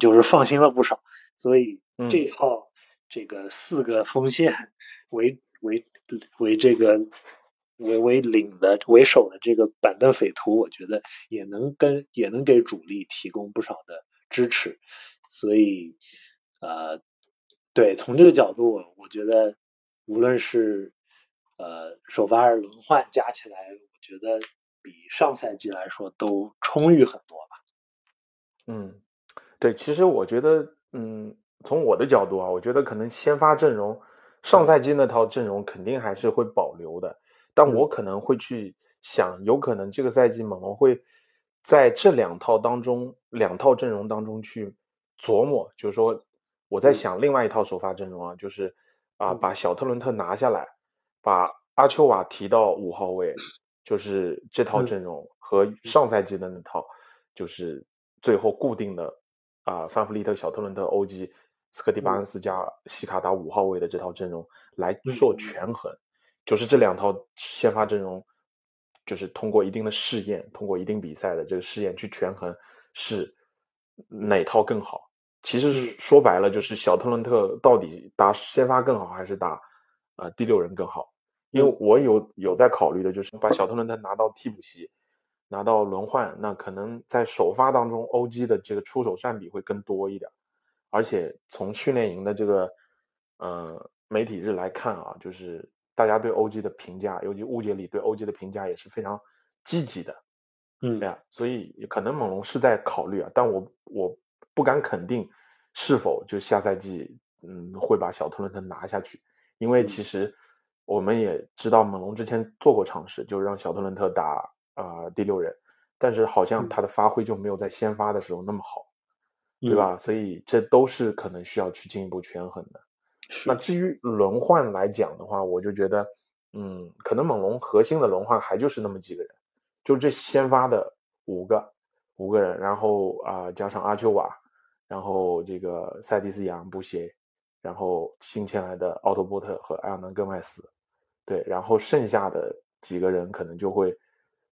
Speaker 2: 就是放心了不少，所以这套。这个四个锋线为为为这个为为领的为首的这个板凳匪徒，我觉得也能跟也能给主力提供不少的支持，所以呃对从这个角度，我觉得无论是呃首发还是轮换加起来，我觉得比上赛季来说都充裕很多吧。
Speaker 1: 嗯，对，其实我觉得嗯。从我的角度啊，我觉得可能先发阵容上赛季那套阵容肯定还是会保留的，但我可能会去想，有可能这个赛季猛龙会在这两套当中，两套阵容当中去琢磨，就是说我在想另外一套首发阵容啊，就是啊把小特伦特拿下来，把阿丘瓦提到五号位，就是这套阵容和上赛季的那套，就是最后固定的啊范弗利特、小特伦特、欧基。斯科蒂巴恩斯加西卡打五号位的这套阵容来做权衡，就是这两套先发阵容，就是通过一定的试验，通过一定比赛的这个试验去权衡是哪套更好。其实说白了就是小特伦特到底打先发更好还是打呃第六人更好？因为我有有在考虑的就是把小特伦特拿到替补席，拿到轮换，那可能在首发当中，OG 的这个出手占比会更多一点。而且从训练营的这个，呃，媒体日来看啊，就是大家对 OG 的评价，尤其误解里对 OG 的评价也是非常积极的，
Speaker 2: 嗯，
Speaker 1: 对呀，所以可能猛龙是在考虑啊，但我我不敢肯定是否就下赛季，嗯，会把小特伦特拿下去，因为其实我们也知道猛龙之前做过尝试，就让小特伦特打啊第六人，但是好像他的发挥就没有在先发的时候那么好。对吧？所以这都是可能需要去进一步权衡的。那至于轮换来讲的话，我就觉得，嗯，可能猛龙核心的轮换还就是那么几个人，就这先发的五个五个人，然后啊加上阿丘瓦，然后这个塞蒂斯杨布鞋，然后新签来的奥托波特和埃尔南戈麦斯，对，然后剩下的几个人可能就会。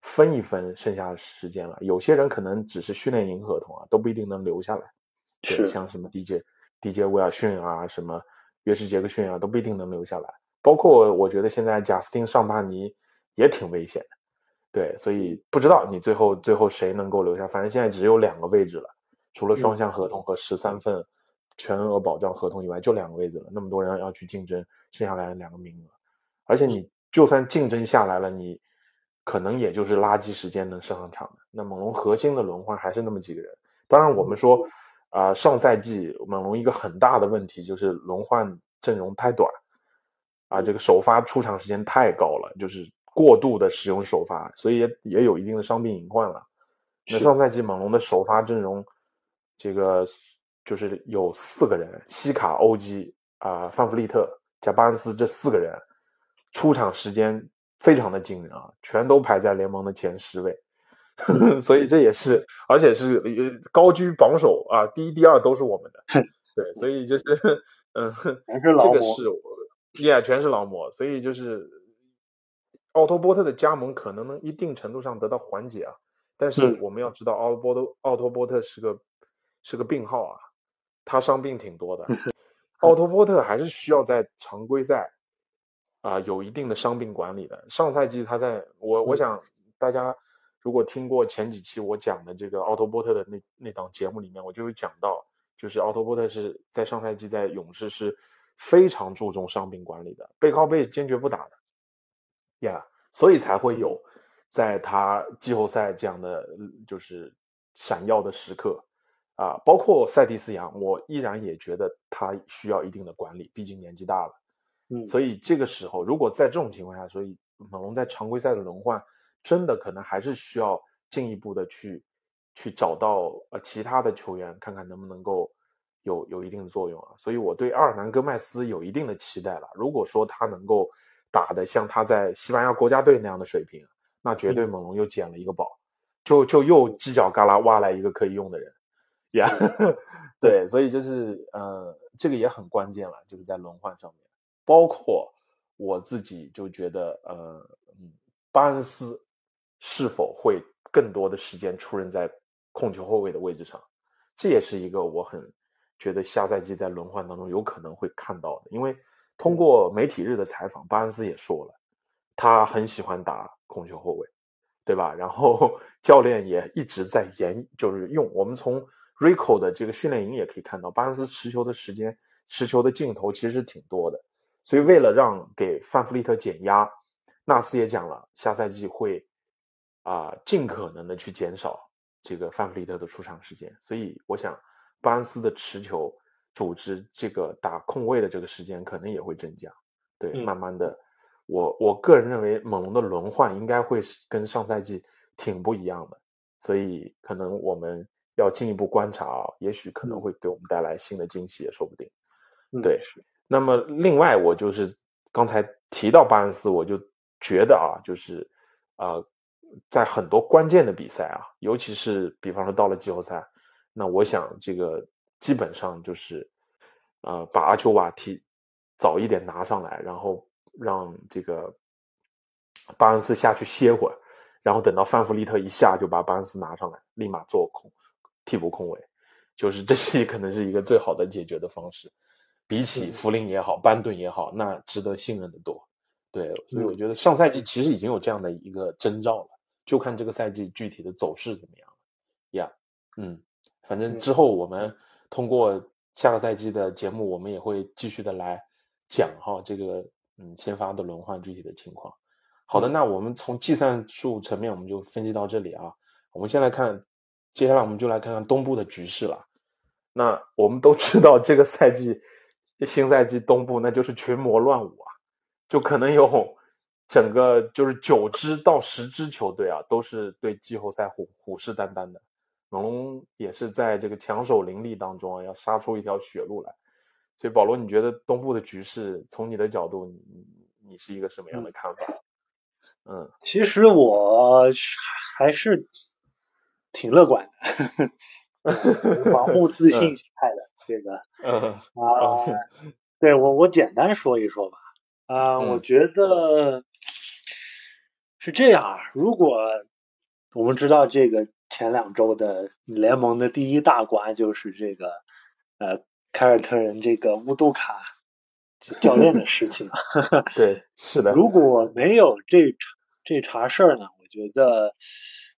Speaker 1: 分一分剩下的时间了，有些人可能只是训练营合同啊，都不一定能留下来。
Speaker 2: 是
Speaker 1: 像什么 DJ DJ 威尔逊啊，什么约什杰克逊啊，都不一定能留下来。包括我觉得现在贾斯汀上巴尼也挺危险的。对，所以不知道你最后最后谁能够留下。反正现在只有两个位置了，除了双向合同和十三份全额保障合同以外，就两个位置了。那么多人要去竞争，剩下来的两个名额，而且你就算竞争下来了，你。可能也就是垃圾时间能上场的。那猛龙核心的轮换还是那么几个人。当然，我们说啊，上赛季猛龙一个很大的问题就是轮换阵容太短，啊，这个首发出场时间太高了，就是过度的使用首发，所以也也有一定的伤病隐患了。那上赛季猛龙的首发阵容，这个就是有四个人：西卡、欧基啊、范弗利特加巴恩斯这四个人出场时间。非常的惊人啊，全都排在联盟的前十位，所以这也是，而且是高居榜首啊，第一、第二都是我们的，对，所以就是，嗯，这个是，也全是劳模，所以就是奥托波特的加盟可能能一定程度上得到缓解啊，但是我们要知道奥波特奥托波特是个是个病号啊，他伤病挺多的，奥托波特还是需要在常规赛。啊，有一定的伤病管理的。上赛季他在我，我想大家如果听过前几期我讲的这个奥托波特的那那档节目里面，我就有讲到，就是奥托波特是在上赛季在勇士是非常注重伤病管理的，背靠背坚决不打的，呀，所以才会有在他季后赛这样的就是闪耀的时刻。啊，包括塞蒂斯杨，我依然也觉得他需要一定的管理，毕竟年纪大了，
Speaker 2: 嗯，
Speaker 1: 所以这个时候如果在这种情况下，所以猛龙在常规赛的轮换真的可能还是需要进一步的去去找到呃其他的球员，看看能不能够。有有一定的作用啊，所以我对阿尔南戈麦斯有一定的期待了。如果说他能够打的像他在西班牙国家队那样的水平，那绝对猛龙又捡了一个宝，就就又犄角旮旯挖来一个可以用的人呀。对，所以就是呃，这个也很关键了，就是在轮换上面。包括我自己就觉得呃，嗯，巴恩斯是否会更多的时间出任在控球后卫的位置上，这也是一个我很。觉得下赛季在轮换当中有可能会看到的，因为通过媒体日的采访，巴恩斯也说了，他很喜欢打控球后卫，对吧？然后 教练也一直在研，就是用我们从 Rico 的这个训练营也可以看到，巴恩斯持球的时间、持球的镜头其实挺多的。所以为了让给范弗利特减压，纳斯也讲了，下赛季会啊尽可能的去减少这个范弗利特的出场时间。所以我想。巴恩斯的持球、组织这个打空位的这个时间可能也会增加，对，慢慢的，我我个人认为猛龙的轮换应该会跟上赛季挺不一样的，所以可能我们要进一步观察啊，也许可能会给我们带来新的惊喜也说不定。对，那么另外我就是刚才提到巴恩斯，我就觉得啊，就是啊，在很多关键的比赛啊，尤其是比方说到了季后赛。那我想，这个基本上就是，呃，把阿丘瓦提早一点拿上来，然后让这个巴恩斯下去歇会儿，然后等到范弗利特一下就把巴恩斯拿上来，立马做空替补控卫，就是这是可能是一个最好的解决的方式，比起弗林也好，班顿也好，那值得信任的多。对，所以我觉得上赛季其实已经有这样的一个征兆了，就看这个赛季具体的走势怎么样了。呀，嗯。反正之后我们通过下个赛季的节目，我们也会继续的来讲哈这个嗯先发的轮换具体的情况。好的，那我们从计算术层面我们就分析到这里啊。我们先来看，接下来我们就来看看东部的局势了。那我们都知道这个赛季新赛季东部那就是群魔乱舞啊，就可能有整个就是九支到十支球队啊，都是对季后赛虎虎视眈眈的。猛龙也是在这个强手林立当中啊，要杀出一条血路来。所以，保罗，你觉得东部的局势，从你的角度，你你是一个什么样的看法？嗯，
Speaker 2: 其实我还是挺乐观的，盲目自信派的这个啊，对我我简单说一说吧啊，我觉得是这样啊，如果我们知道这个。前两周的联盟的第一大瓜就是这个呃凯尔特人这个乌杜卡 教练的事情。
Speaker 1: 对，是的。
Speaker 2: 如果没有这这茬事儿呢，我觉得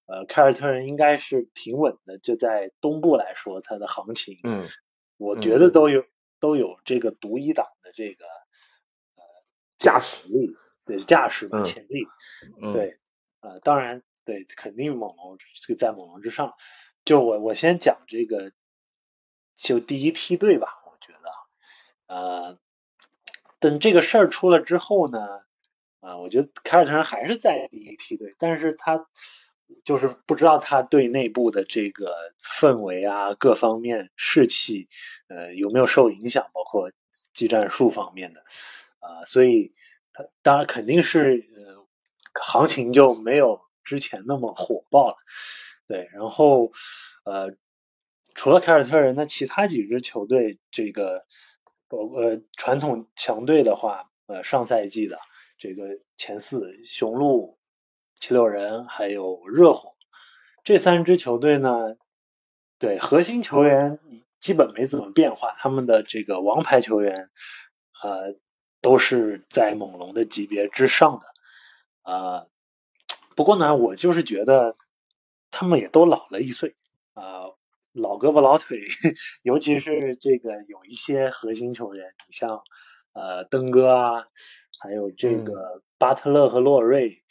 Speaker 2: 呃凯尔特人应该是挺稳的。就在东部来说，它的行情，
Speaker 1: 嗯，
Speaker 2: 我觉得都有都有这个独一档的这个呃
Speaker 1: 驾驶
Speaker 2: 力，对驾驶的潜力，对，呃，当然。对，肯定猛龙这个在猛龙之上。就我我先讲这个，就第一梯队吧。我觉得，呃，等这个事儿出了之后呢，啊，我觉得凯尔特人还是在第一梯队，但是他就是不知道他对内部的这个氛围啊，各方面士气，呃，有没有受影响，包括技战术方面的，啊，所以他当然肯定是呃，行情就没有。之前那么火爆了，对，然后呃，除了凯尔特人，那其他几支球队，这个呃传统强队的话，呃上赛季的这个前四，雄鹿、七六人还有热火这三支球队呢，对核心球员基本没怎么变化，他们的这个王牌球员呃都是在猛龙的级别之上的啊。不过呢，我就是觉得他们也都老了一岁啊。老胳膊老腿，尤其是这个有一些核心球员，你像呃登哥啊，还有这个巴特勒和洛瑞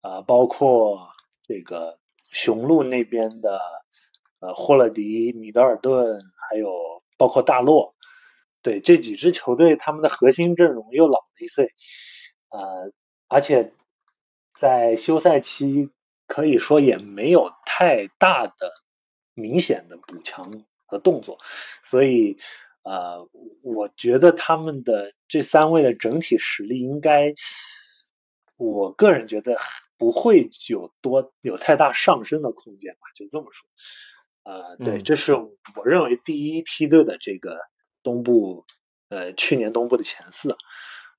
Speaker 2: 啊，包括这个雄鹿那边的呃霍勒迪、米德尔顿，还有包括大洛，对这几支球队，他们的核心阵容又老了一岁，呃，而且在休赛期可以说也没有太大的。明显的补强和动作，所以呃，我觉得他们的这三位的整体实力应该，我个人觉得不会有多有太大上升的空间吧，就这么说。呃，对，这是我认为第一梯队的这个东部，呃，去年东部的前四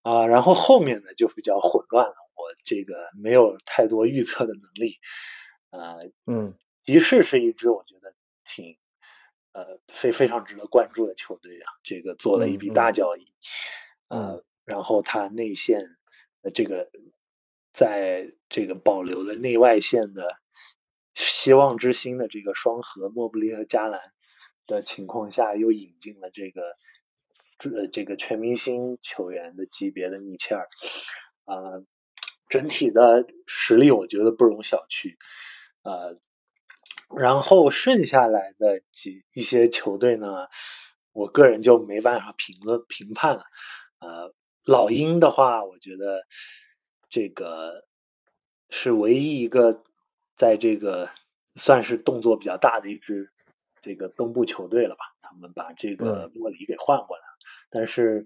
Speaker 2: 啊，然后后面呢就比较混乱了，我这个没有太多预测的能力。啊，嗯。骑士是一支我觉得挺呃非非常值得关注的球队啊，这个做了一笔大交易，呃，然后他内线这个在这个保留了内外线的希望之星的这个双核莫布利和加兰的情况下，又引进了这个呃这个全明星球员的级别的米切尔，啊，整体的实力我觉得不容小觑，呃。然后剩下来的几一些球队呢，我个人就没办法评论评判了。呃，老鹰的话，我觉得这个是唯一一个在这个算是动作比较大的一支这个东部球队了吧？他们把这个莫里给换过来了，但是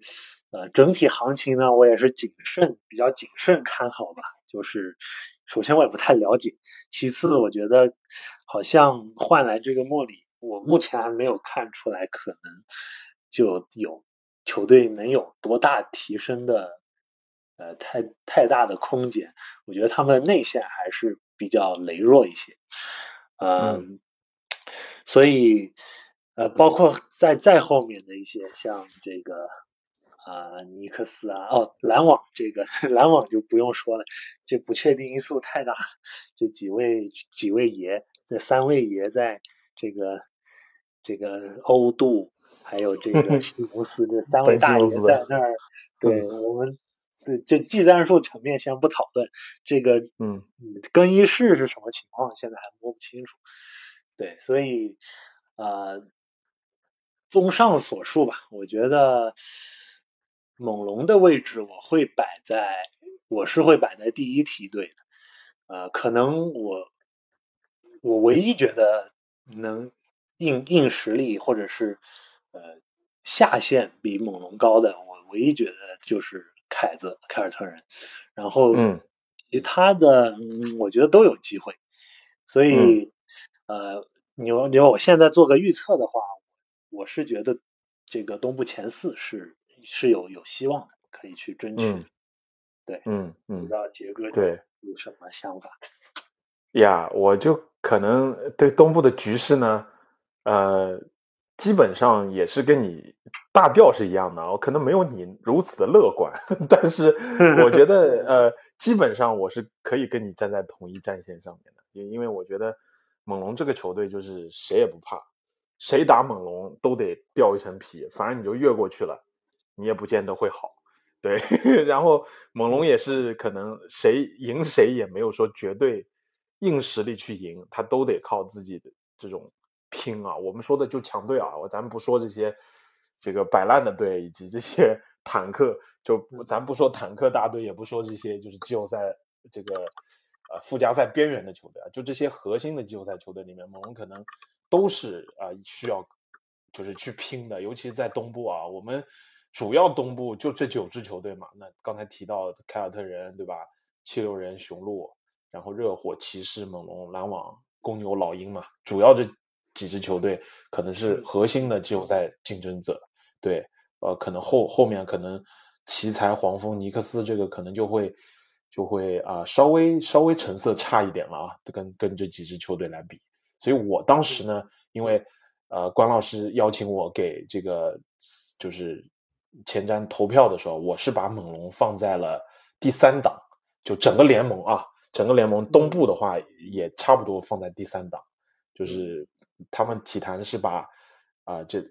Speaker 2: 呃，整体行情呢，我也是谨慎，比较谨慎看好吧，就是。首先我也不太了解，其次我觉得好像换来这个莫里，我目前还没有看出来可能就有球队能有多大提升的呃太太大的空间，我觉得他们内线还是比较羸弱一些，嗯，所以呃包括在再后面的一些像这个。啊，尼克斯啊，哦，篮网这个 篮网就不用说了，这不确定因素太大。这几位几位爷，这三位爷在这个这个欧杜，还有这 个西蒙斯这三位大爷在那儿，对我们对这技战术层面先不讨论，这个嗯更衣室是什么情况，现在还摸不清楚。对，所以呃，综上所述吧，我觉得。猛龙的位置我会摆在，我是会摆在第一梯队的，呃，可能我我唯一觉得能硬硬实力或者是呃下限比猛龙高的，我唯一觉得就是凯子凯尔特人，然后其他的嗯我觉得都有机会，所以呃你要你要我现在做个预测的话，我是觉得这个东部前四是。是有有希望的，可以去争取。对，嗯嗯，不知道杰哥
Speaker 1: 对
Speaker 2: 有什么想法？
Speaker 1: 呀，我就可能对东部的局势呢，呃，基本上也是跟你大调是一样的。我可能没有你如此的乐观，但是我觉得 呃，基本上我是可以跟你站在同一战线上面的，因因为我觉得猛龙这个球队就是谁也不怕，谁打猛龙都得掉一层皮，反正你就越过去了。你也不见得会好，对。然后猛龙也是可能谁赢谁也没有说绝对硬实力去赢，他都得靠自己的这种拼啊。我们说的就强队啊，我咱不说这些这个摆烂的队以及这些坦克，就咱不说坦克大队，也不说这些就是季后赛这个呃附加赛边缘的球队啊，就这些核心的季后赛球队里面，猛龙可能都是啊需要就是去拼的，尤其是在东部啊，我们。主要东部就这九支球队嘛，那刚才提到凯尔特人对吧？七六人、雄鹿，然后热火、骑士、猛龙、篮网、公牛、老鹰嘛，主要这几支球队可能是核心的季后赛竞争者。对，呃，可能后后面可能奇才、黄蜂、尼克斯这个可能就会就会啊稍微稍微成色差一点了啊，跟跟这几支球队来比。所以我当时呢，因为呃关老师邀请我给这个就是。前瞻投票的时候，我是把猛龙放在了第三档，就整个联盟啊，整个联盟东部的话也差不多放在第三档，就是他们体坛是把啊这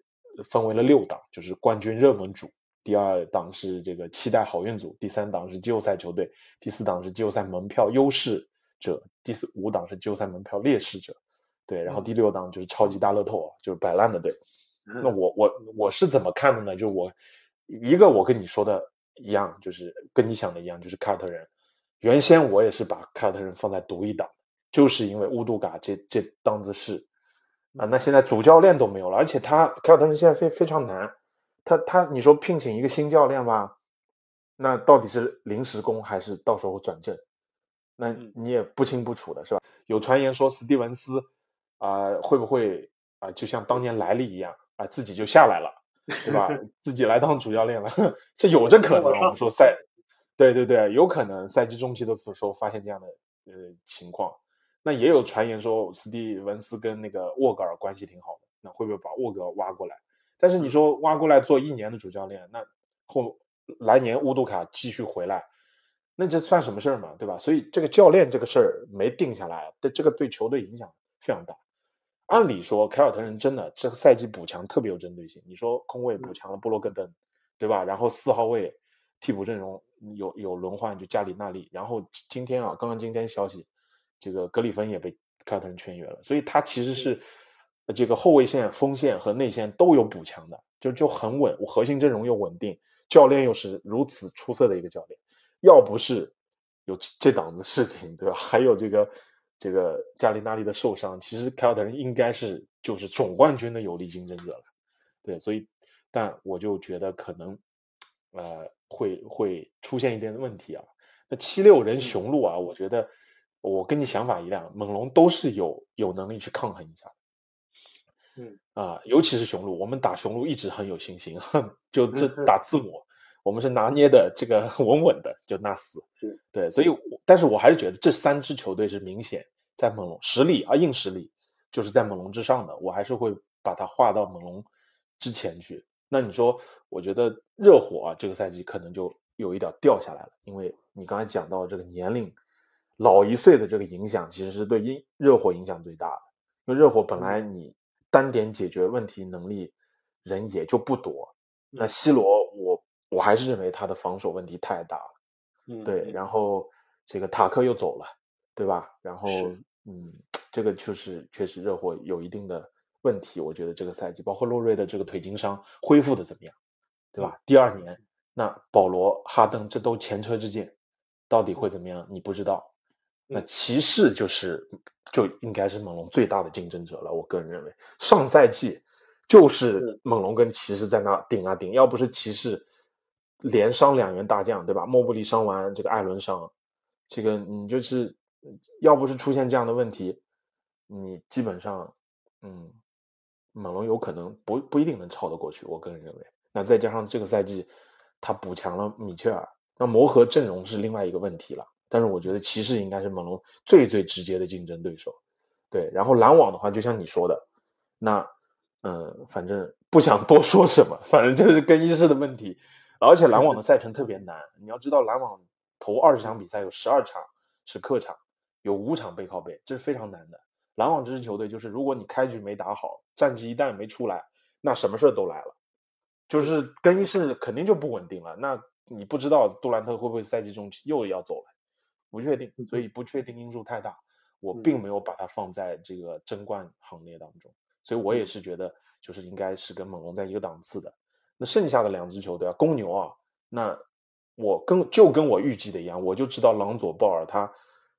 Speaker 1: 分为了六档，就是冠军热门组，第二档是这个期待好运组，第三档是季后赛球队，第四档是季后赛门票优势者，第四五档是季后赛门票劣势者，对，然后第六档就是超级大乐透，就是摆烂的队。那我我我是怎么看的呢？就我一个我跟你说的一样，就是跟你想的一样，就是凯尔特人。原先我也是把凯尔特人放在独一档，就是因为乌杜嘎这这档子事啊。那现在主教练都没有了，而且他凯尔特人现在非非常难。他他你说聘请一个新教练吧，那到底是临时工还是到时候转正？那你也不清不楚的是吧？有传言说史蒂文斯啊会不会啊就像当年莱利一样？啊，自己就下来了，对吧？自己来当主教练了，这有这可能。我们说赛，对对对，有可能赛季中期的时候发现这样的呃情况。那也有传言说斯蒂文斯跟那个沃格尔关系挺好的，那会不会把沃格尔挖过来？但是你说挖过来做一年的主教练，那后来年乌杜卡继续回来，那这算什么事儿嘛？对吧？所以这个教练这个事儿没定下来，对这个对球队影响非常大。按理说，凯尔特人真的这个赛季补强特别有针对性。你说空位补强了布洛格登，对吧？然后四号位替补阵容有有轮换，就加里纳利。然后今天啊，刚刚今天消息，这个格里芬也被凯尔特人签约了。所以他其实是这个后卫线、锋线和内线都有补强的，就就很稳，核心阵容又稳定，教练又是如此出色的一个教练。要不是有这档子事情，对吧？还有这个。这个加里纳利的受伤，其实凯尔特人应该是就是总冠军的有力竞争者了，对，所以，但我就觉得可能，呃，会会出现一点问题啊。那七六人雄鹿啊，我觉得我跟你想法一样，猛龙都是有有能力去抗衡一下，
Speaker 2: 嗯
Speaker 1: 啊，尤其是雄鹿，我们打雄鹿一直很有信心，就这打字母，我们是拿捏的这个 稳稳的，就那死，对，所以，但是我还是觉得这三支球队是明显。在猛龙实力啊，硬实力就是在猛龙之上的，我还是会把它划到猛龙之前去。那你说，我觉得热火啊，这个赛季可能就有一点掉下来了，因为你刚才讲到这个年龄老一岁的这个影响，其实是对热热火影响最大的。因为热火本来你单点解决问题能力人也就不多，那西罗我我还是认为他的防守问题太大了。
Speaker 2: 嗯，
Speaker 1: 对，然后这个塔克又走了，对吧？然后。嗯，这个就是确实热火有一定的问题，我觉得这个赛季包括洛瑞的这个腿筋伤恢复的怎么样，对吧？第二年那保罗哈登这都前车之鉴，到底会怎么样？你不知道。那骑士就是就应该是猛龙最大的竞争者了，我个人认为上赛季就是猛龙跟骑士在那顶啊顶，要不是骑士连伤两员大将，对吧？莫布里伤完，这个艾伦伤，这个你就是。要不是出现这样的问题，你基本上，嗯，猛龙有可能不不一定能超得过去。我个人认为，那再加上这个赛季他补强了米切尔，那磨合阵容是另外一个问题了。但是我觉得骑士应该是猛龙最最直接的竞争对手。对，然后篮网的话，就像你说的，那嗯，反正不想多说什么，反正就是更衣室的问题。而且篮网的赛程特别难，你要知道，篮网头二十场比赛有十二场是客场。有五场背靠背，这是非常难的。篮网这支球队就是，如果你开局没打好，战绩一旦没出来，那什么事都来了，就是更衣室肯定就不稳定了。那你不知道杜兰特会不会赛季中期又要走了，不确定，所以不确定因素太大，我并没有把它放在这个争冠行列当中。所以我也是觉得，就是应该是跟猛龙在一个档次的。那剩下的两支球队啊，公牛啊，那我跟就跟我预计的一样，我就知道朗佐鲍尔他。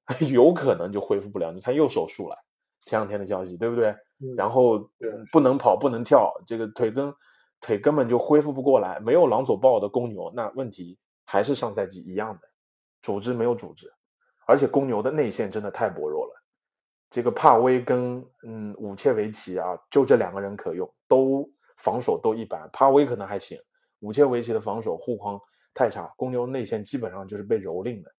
Speaker 1: 有可能就恢复不了，你看又手术了，前两天的消息对不对？然后不能跑不能跳，这个腿根腿根本就恢复不过来。没有朗佐鲍尔的公牛，那问题还是上赛季一样的，组织没有组织，而且公牛的内线真的太薄弱了。这个帕威跟嗯武切维奇啊，就这两个人可用，都防守都一般。帕威可能还行，武切维奇的防守护框太差，公牛内线基本上就是被蹂躏的。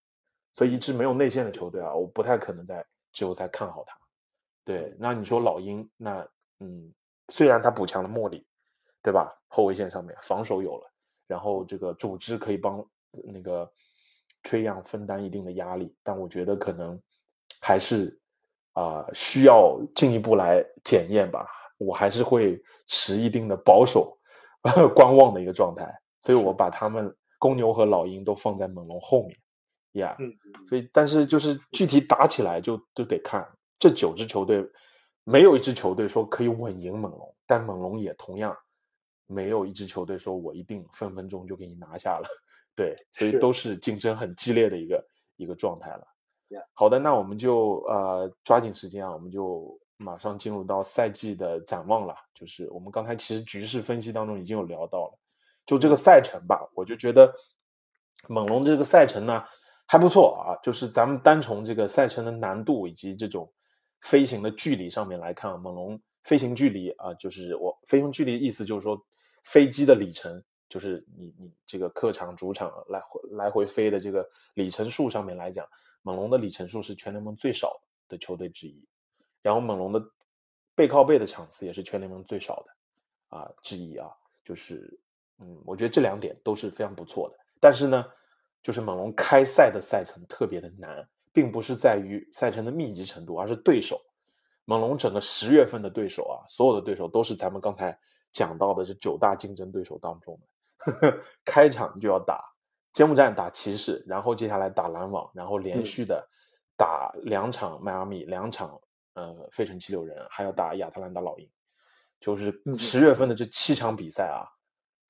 Speaker 1: 所以一支没有内线的球队啊，我不太可能在季后赛看好他。对，那你说老鹰，那嗯，虽然他补强了莫里，对吧？后卫线上面防守有了，然后这个组织可以帮那个吹样分担一定的压力，但我觉得可能还是啊需要进一步来检验吧，我还是会持一定的保守 观望的一个状态，所以我把他们公牛和老鹰都放在猛龙后面，Yeah，
Speaker 2: 嗯，
Speaker 1: 所以但是就是具体打起来就就得看这九支球队，没有一支球队说可以稳赢猛龙，但猛龙也同样没有一支球队说我一定分分钟就给你拿下了，对，所以都是竞争很激烈的一个一个状态了。好的，那我们就呃抓紧时间啊，我们就马上进入到赛季的展望了。就是我们刚才其实局势分析当中已经有聊到了，就这个赛程吧，我就觉得猛龙这个赛程呢还不错啊。就是咱们单从这个赛程的难度以及这种飞行的距离上面来看啊，猛龙飞行距离啊，就是我飞行距离意思就是说飞机的里程，就是你你这个客场主场来回来回飞的这个里程数上面来讲，猛龙的里程数是全联盟最少的球队之一，然后猛龙的背靠背的场次也是全联盟最少的啊之一啊，就是嗯，我觉得这两点都是非常不错的。但是呢，就是猛龙开赛的赛程特别的难，并不是在于赛程的密集程度，而是对手。猛龙整个十月份的对手啊，所有的对手都是咱们刚才讲到的这九大竞争对手当中的，开场就要打揭幕战打骑士，然后接下来打篮网，然后连
Speaker 2: 嗯。
Speaker 1: 续的打两场迈阿密，两场呃费城七六人，还要打亚特兰大老鹰，就是
Speaker 2: 嗯
Speaker 1: 十月份的这七场比赛啊，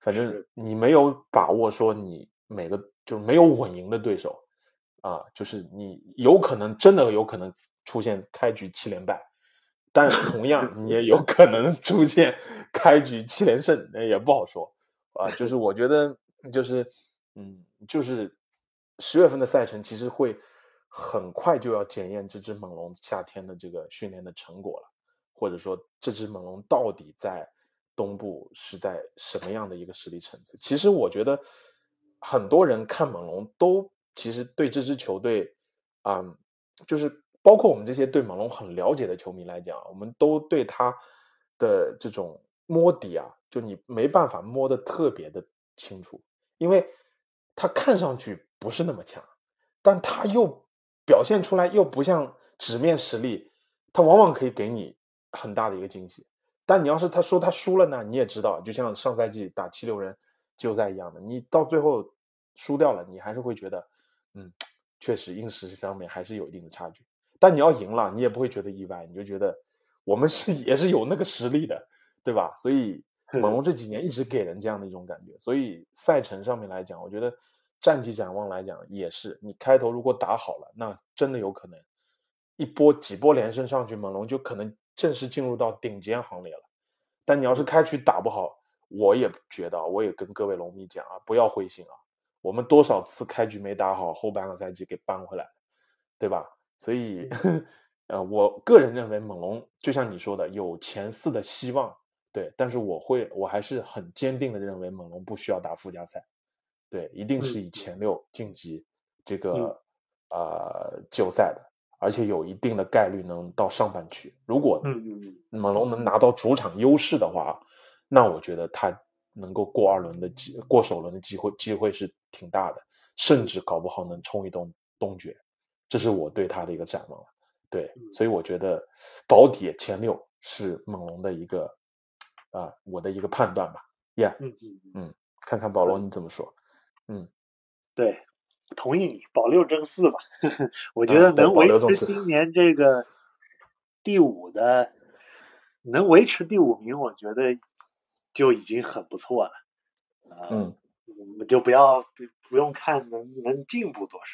Speaker 1: 反正你没有把握说你每个就是没有稳赢的对手啊，就是你有可能真的有可能出现开局七连败，但同样 你也有可能出现开局七连胜，那也不好说啊。就是我觉得就是嗯，就是十月份的赛程其实会很快就要检验这只猛龙夏天的这个训练的成果了，或者说这只猛龙到底在东部是在什么样的一个实力层次。其实我觉得很多人看猛龙都其实对这支球队，嗯，就是包括我们这些对猛龙很了解的球迷来讲，我们都对他的这种摸底啊，就你没办法摸得特别的清楚，因为他看上去不是那么强，但他又表现出来又不像纸面实力，他往往可以给你很大的一个惊喜。但你要是他说他输了呢，你也知道，就像上赛季打七六人季后赛一样的，你到最后输掉了，你还是会觉得，嗯，确实硬实力上面还是有一定的差距。但你要赢了，你也不会觉得意外，你就觉得我们是 也是有那个实力的，对吧？所以 猛龙这几年一直给人这样的一种感觉。所以赛程上面来讲，我觉得战绩展望来讲也是，你开头如果打好了，那真的有可能一波几波连胜上去，猛龙就可能正式进入到顶尖行列了。但你要是开局打不好，我也觉得啊，我也跟各位龙迷讲啊，不要灰心啊。我们多少次开局没打好，后半个赛季给扳回来，对吧？所以，呃，我个人认为猛龙就像你说的，有前四的希望，对。但是我会，我还是很坚定的认为猛龙不需要打附加赛，对，一定是以前六晋级这个、呃季后赛的，而且有一定的概率能到上半区。如果猛龙能拿到主场优势的话，那我觉得他能够过二轮的机过首轮的机会机会是挺大的，甚至搞不好能冲一东东决，这是我对他的一个展望。对，所以我觉得保底前六是猛龙的一个啊、我的一个判断吧。Yeah，
Speaker 2: 嗯嗯嗯，
Speaker 1: 看看保罗你怎么说？嗯，
Speaker 2: 对，同意你保六争四吧。我觉
Speaker 1: 啊对
Speaker 2: 得能维持今年这个第五的，能维持第五名，我觉得就已经很不错了。呃，
Speaker 1: 嗯
Speaker 2: 我们就不要不不用看能能进步多少。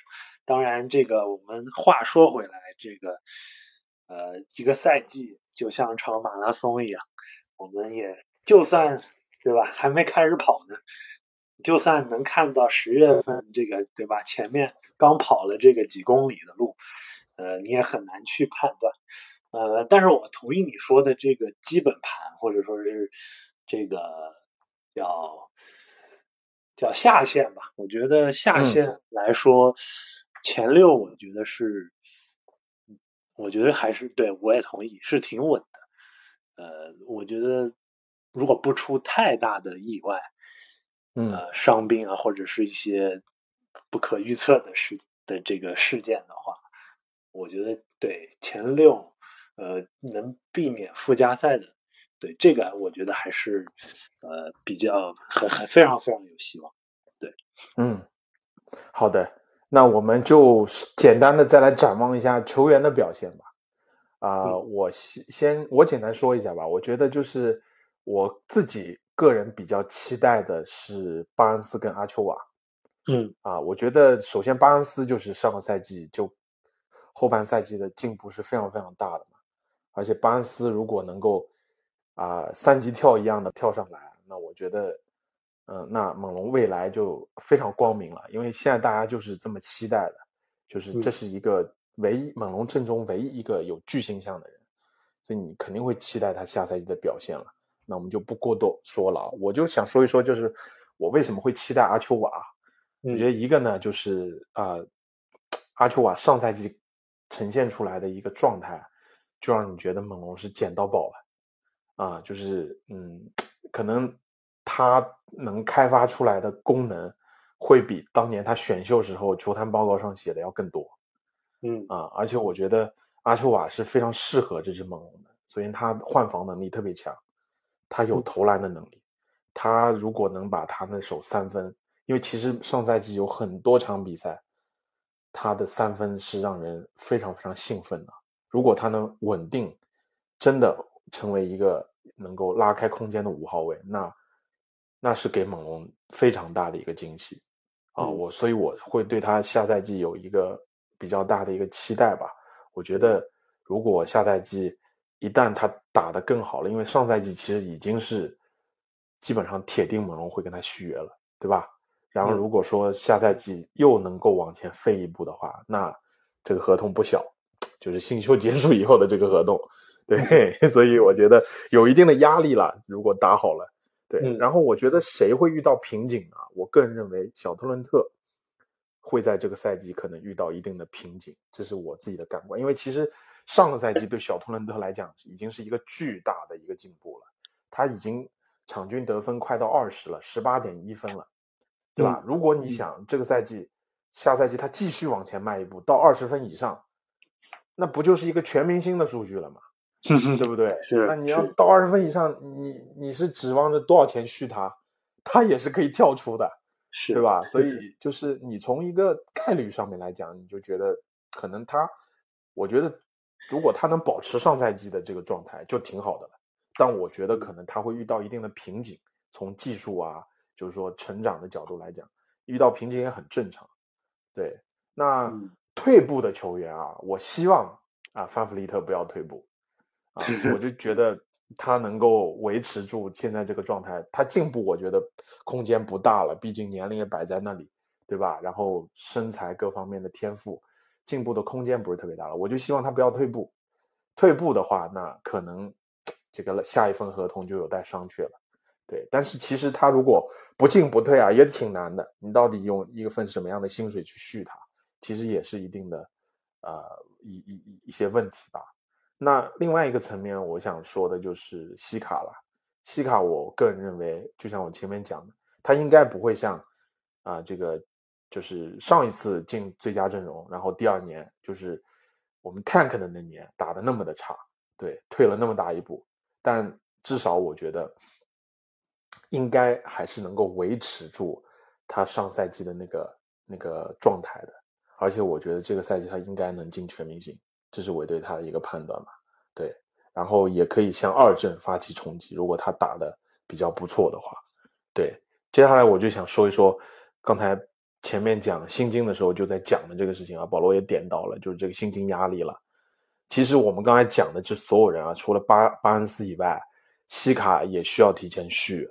Speaker 2: 当然，这个我们话说回来，这个呃一个赛季就像场马拉松一样，我们也就算对吧，还没开始跑呢，就算能看到十月份这个对吧，前面刚跑了这个几公里的路，呃，你也很难去判断。呃，但是我同意你说的这个基本盘，或者说是这个叫叫下限吧。我觉得下
Speaker 1: 嗯
Speaker 2: 限来说，前六我觉得是，我觉得还是对我也同意，是挺稳的。呃，我觉得如果不出太大的意外，
Speaker 1: 嗯
Speaker 2: 呃，伤病啊，或者是一些不可预测的事的这个事件的话，我觉得对前六呃能避免附加赛的，对这个我觉得还是呃比较很很非常非常有希望。对，
Speaker 1: 嗯，好的，那我们就简单的再来展望一下球员的表现吧。啊，我先先我简单说一下吧。我觉得就是我自己个人比较期待的是巴恩斯跟阿丘瓦。
Speaker 2: 嗯，
Speaker 1: 啊，我觉得首先巴恩斯就是上个赛季就后半赛季的进步是非常非常大的嘛。而且巴恩斯如果能够啊三级跳一样的跳上来，那我觉得，嗯，那猛龙未来就非常光明了。因为现在大家就是这么期待的，就是这是一个。唯一猛龙阵中唯一一个有巨星相的人，所以你肯定会期待他下赛季的表现了。那我们就不过多说了啊，我就想说一说，就是我为什么会期待阿丘瓦。我觉得一个呢，就是啊，阿丘瓦上赛季呈现出来的一个状态，就让你觉得猛龙是捡到宝了啊，就是嗯，可能他能开发出来的功能，会比当年他选秀时候球探报告上写的要更多。
Speaker 2: 嗯
Speaker 1: 啊，而且我觉得阿丘瓦是非常适合这支猛龙的。首先，他换防能力特别强，他有投篮的能力。他如果能把他那手三分，因为其实上赛季有很多场比赛，他的三分是让人非常非常兴奋的。如果他能稳定，真的成为一个能够拉开空间的五号位，那那是给猛龙非常大的一个惊喜啊！我所以我会对他下赛季有一个。比较大的一个期待吧，我觉得如果下赛季一旦他打得更好了，因为上赛季其实已经是基本上铁定猛龙会跟他续约了，对吧？然后如果说下赛季又能够往前飞一步的话，那这个合同不小，就是新秀结束以后的这个合同，对，所以我觉得有一定的压力了。如果打好了，对，然后我觉得谁会遇到瓶颈呢？我个人认为小特伦特。会在这个赛季可能遇到一定的瓶颈，这是我自己的感官。因为其实上个赛季对小托伦特来讲已经是一个巨大的一个进步了，他已经场均得分快到二十了，十八点一分了，对吧？如果你想这个赛季、下赛季他继续往前迈一步到二十分以上，那不就是一个全明星的数据了吗？对不对？
Speaker 2: 是。
Speaker 1: 那你要到二十分以上，你你是指望着多少钱续他？他也是可以跳出的。
Speaker 2: 是
Speaker 1: 对吧？所以就是你从一个概率上面来讲，你就觉得可能他，我觉得如果他能保持上赛季的这个状态就挺好的了。但我觉得可能他会遇到一定的瓶颈，从技术啊，就是说成长的角度来讲，遇到瓶颈也很正常。对，那退步的球员啊，我希望啊，范弗利特不要退步啊，我就觉得。他能够维持住现在这个状态，他进步我觉得空间不大了，毕竟年龄也摆在那里，对吧？然后身材各方面的天赋，进步的空间不是特别大了。我就希望他不要退步，退步的话，那可能这个下一份合同就有待商榷了。对，但是其实他如果不进不退啊，也挺难的。你到底用一份什么样的薪水去续他，其实也是一定的，呃，一一一些问题吧。那另外一个层面，我想说的就是西卡了。西卡，我个人认为，就像我前面讲的，他应该不会像啊这个，就是上一次进最佳阵容，然后第二年就是我们 tank 的那年打的那么的差，对，退了那么大一步。但至少我觉得，应该还是能够维持住他上赛季的那个那个状态的。而且我觉得这个赛季他应该能进全明星。这是我对他的一个判断吧，对，然后也可以向二阵发起冲击，如果他打的比较不错的话，对，接下来我就想说一说，刚才前面讲心经的时候就在讲的这个事情啊，保罗也点到了，就是这个心经压力了。其实我们刚才讲的这所有人啊，除了巴巴恩斯以外，西卡也需要提前续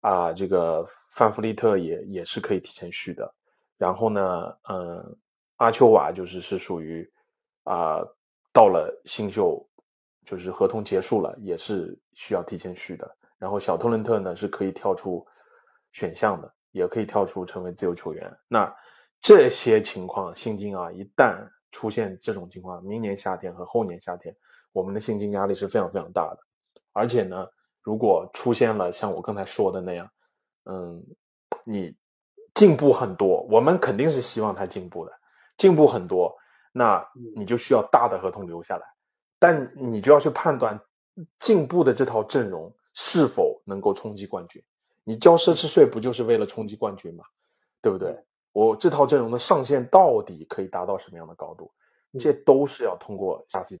Speaker 1: 啊，这个范弗利特也也是可以提前续的，然后呢，嗯，阿丘瓦就是是属于。啊，到了新秀，就是合同结束了，也是需要提前续的。然后小特伦特呢是可以跳出选项的，也可以跳出成为自由球员。那这些情况薪金啊，一旦出现这种情况，明年夏天和后年夏天，我们的薪金压力是非常非常大的。而且呢，如果出现了像我刚才说的那样，嗯，你进步很多，我们肯定是希望他进步的，进步很多。那你就需要大的合同留下来，但你就要去判断进步的这套阵容是否能够冲击冠军。你交奢侈税不就是为了冲击冠军吗？对不对？我这套阵容的上限到底可以达到什么样的高度？这都是要通过下季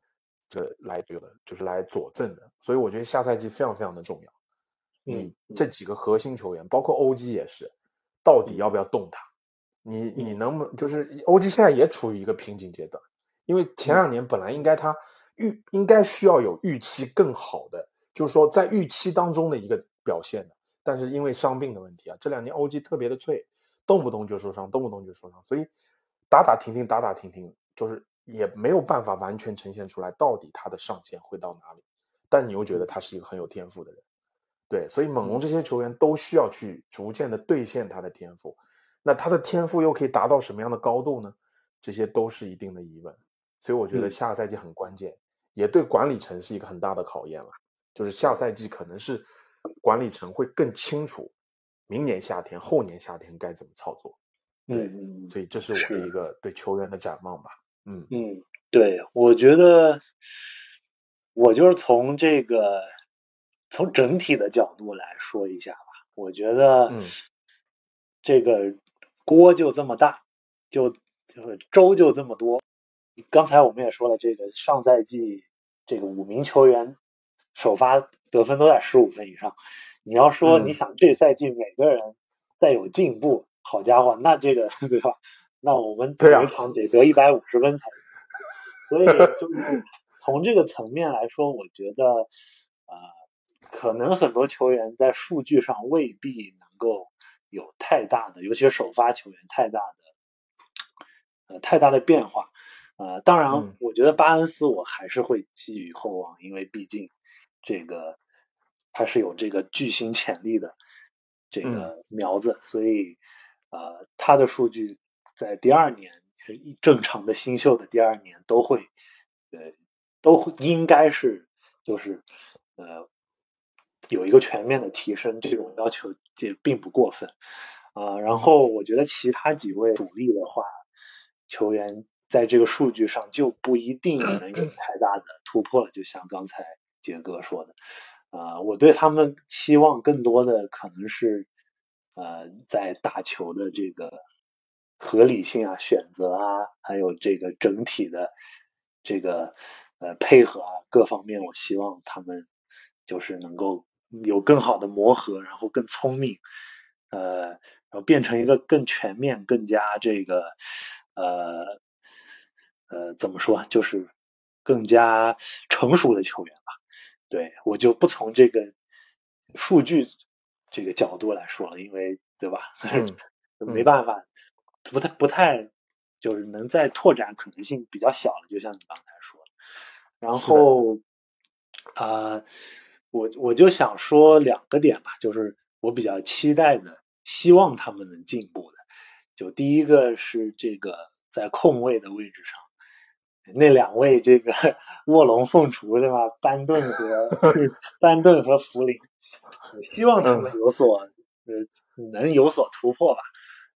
Speaker 1: 这来这个就是来佐证的。所以我觉得下赛季非常非常的重要。你这几个核心球员，包括欧 g 也是，到底要不要动他？你你能不能就是欧 g 现在也处于一个瓶颈阶段，因为前两年本来应该他预应该需要有预期更好的，就是说在预期当中的一个表现的，但是因为伤病的问题啊，这两年欧 g 特别的脆，动不动就受伤，动不动就受伤，所以打打停停，打打停停，就是也没有办法完全呈现出来到底他的上限会到哪里。但你又觉得他是一个很有天赋的人。对，所以猛龙这些球员都需要去逐渐的兑现他的天赋，那他的天赋又可以达到什么样的高度呢？这些都是一定的疑问。所以我觉得下个赛季很关键，也对管理层是一个很大的考验了。就是下赛季可能是管理层会更清楚明年夏天、后年夏天该怎么操作。
Speaker 2: 嗯，
Speaker 1: 所以这是我的一个对球员的展望吧。
Speaker 2: 嗯嗯，对，我觉得我就是从这个。从整体的角度来说一下吧，我觉得这个锅就这么大，就就是粥就这么多。刚才我们也说了，这个上赛季这个五名球员首发得分都在十五分以上。你要说你想这赛季每个人再有进步，好家伙，那这个 对吧？那我们每场得得一百五十分才。所以 就是从这个层面来说，我觉得啊。可能很多球员在数据上未必能够有太大的，尤其是首发球员太大的呃太大的变化。呃，当然，我觉得巴恩斯我还是会寄予厚望，因为毕竟这个他是有这个巨星潜力的这个苗子，所以呃他的数据在第二年是一正常的新秀的第二年都会呃都会应该是就是呃。有一个全面的提升，这种要求也并不过分啊。然后我觉得其他几位主力的话，球员在这个数据上就不一定能有太大的突破了。就像刚才杰哥说的啊，我对他们期望更多的可能是呃在打球的这个合理性啊、选择啊，还有这个整体的这个呃配合啊各方面，我希望他们就是能够。有更好的磨合，然后更聪明，呃，然后变成一个更全面、更加这个，呃，呃，怎么说，就是更加成熟的球员吧。对我就不从这个数据这个角度来说了，因为对吧？没办法，不太不太，就是能再拓展可能性比较小了，就像你刚才说的。然后啊。我我就想说两个点吧，就是我比较期待的，希望他们能进步的。就第一个是这个在控卫的位置上，那两位这个 卧龙凤雏对吧？班顿和 班顿和福林，希望他们有所呃能有所突破吧。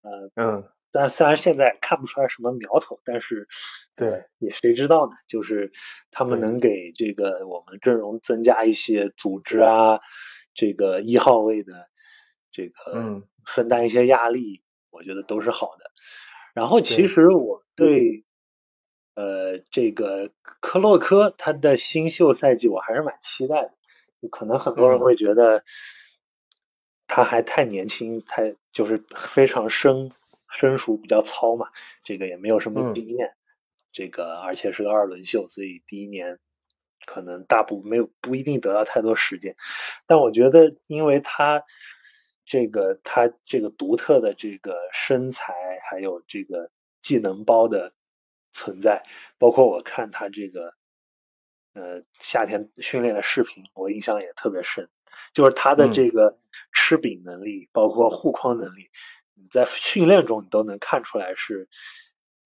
Speaker 2: 呃嗯。但虽然现在看不出来什么苗头，但是，
Speaker 1: 对，
Speaker 2: 也谁知道呢？就是他们能给这个我们阵容增加一些组织啊，这个一号位的这个分担一些压力，我觉得都是好的。然后，其实我对呃这个科洛科他的新秀赛季我还是蛮期待的。可能很多人会觉得他还太年轻，太就是非常生。生熟比较糙嘛，这个也没有什么经验，这个而且是个二轮秀，所以第一年可能大部没有不一定得到太多时间。但我觉得，因为他这个他这个独特的这个身材，还有这个技能包的存在，包括我看他这个呃夏天训练的视频，我印象也特别深，就是他的这个吃饼能力，包括护框能力。在训练中，你都能看出来是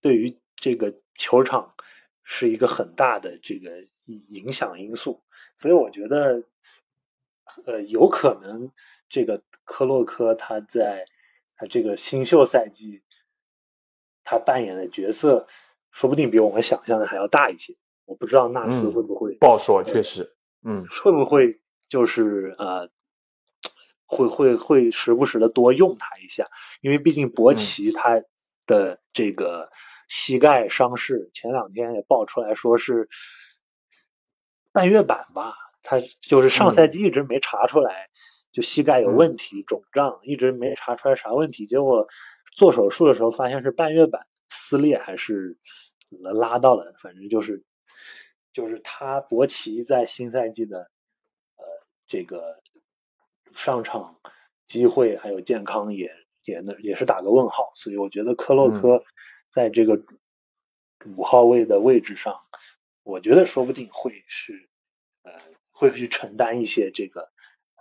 Speaker 2: 对于这个球场是一个很大的这个影响因素，所以我觉得呃有可能这个科洛科他在他这个新秀赛季他扮演的角色，说不定比我们想象的还要大一些。我不知道纳斯会不会
Speaker 1: 不好说，确实，嗯，
Speaker 2: 会不会就是呃，会会会时不时的多用它一下，因为毕竟博奇他的这个膝盖伤势，前两天也爆出来说是半月板吧，他就是上赛季一直没查出来，就膝盖有问题肿胀，一直没查出来啥问题，结果做手术的时候发现是半月板撕裂还是拉到了，反正就是就是他博奇在新赛季的呃这个上场机会还有健康也也那也是打个问号，所以我觉得科洛科在这个五号位的位置上。我觉得说不定会是呃会去承担一些这个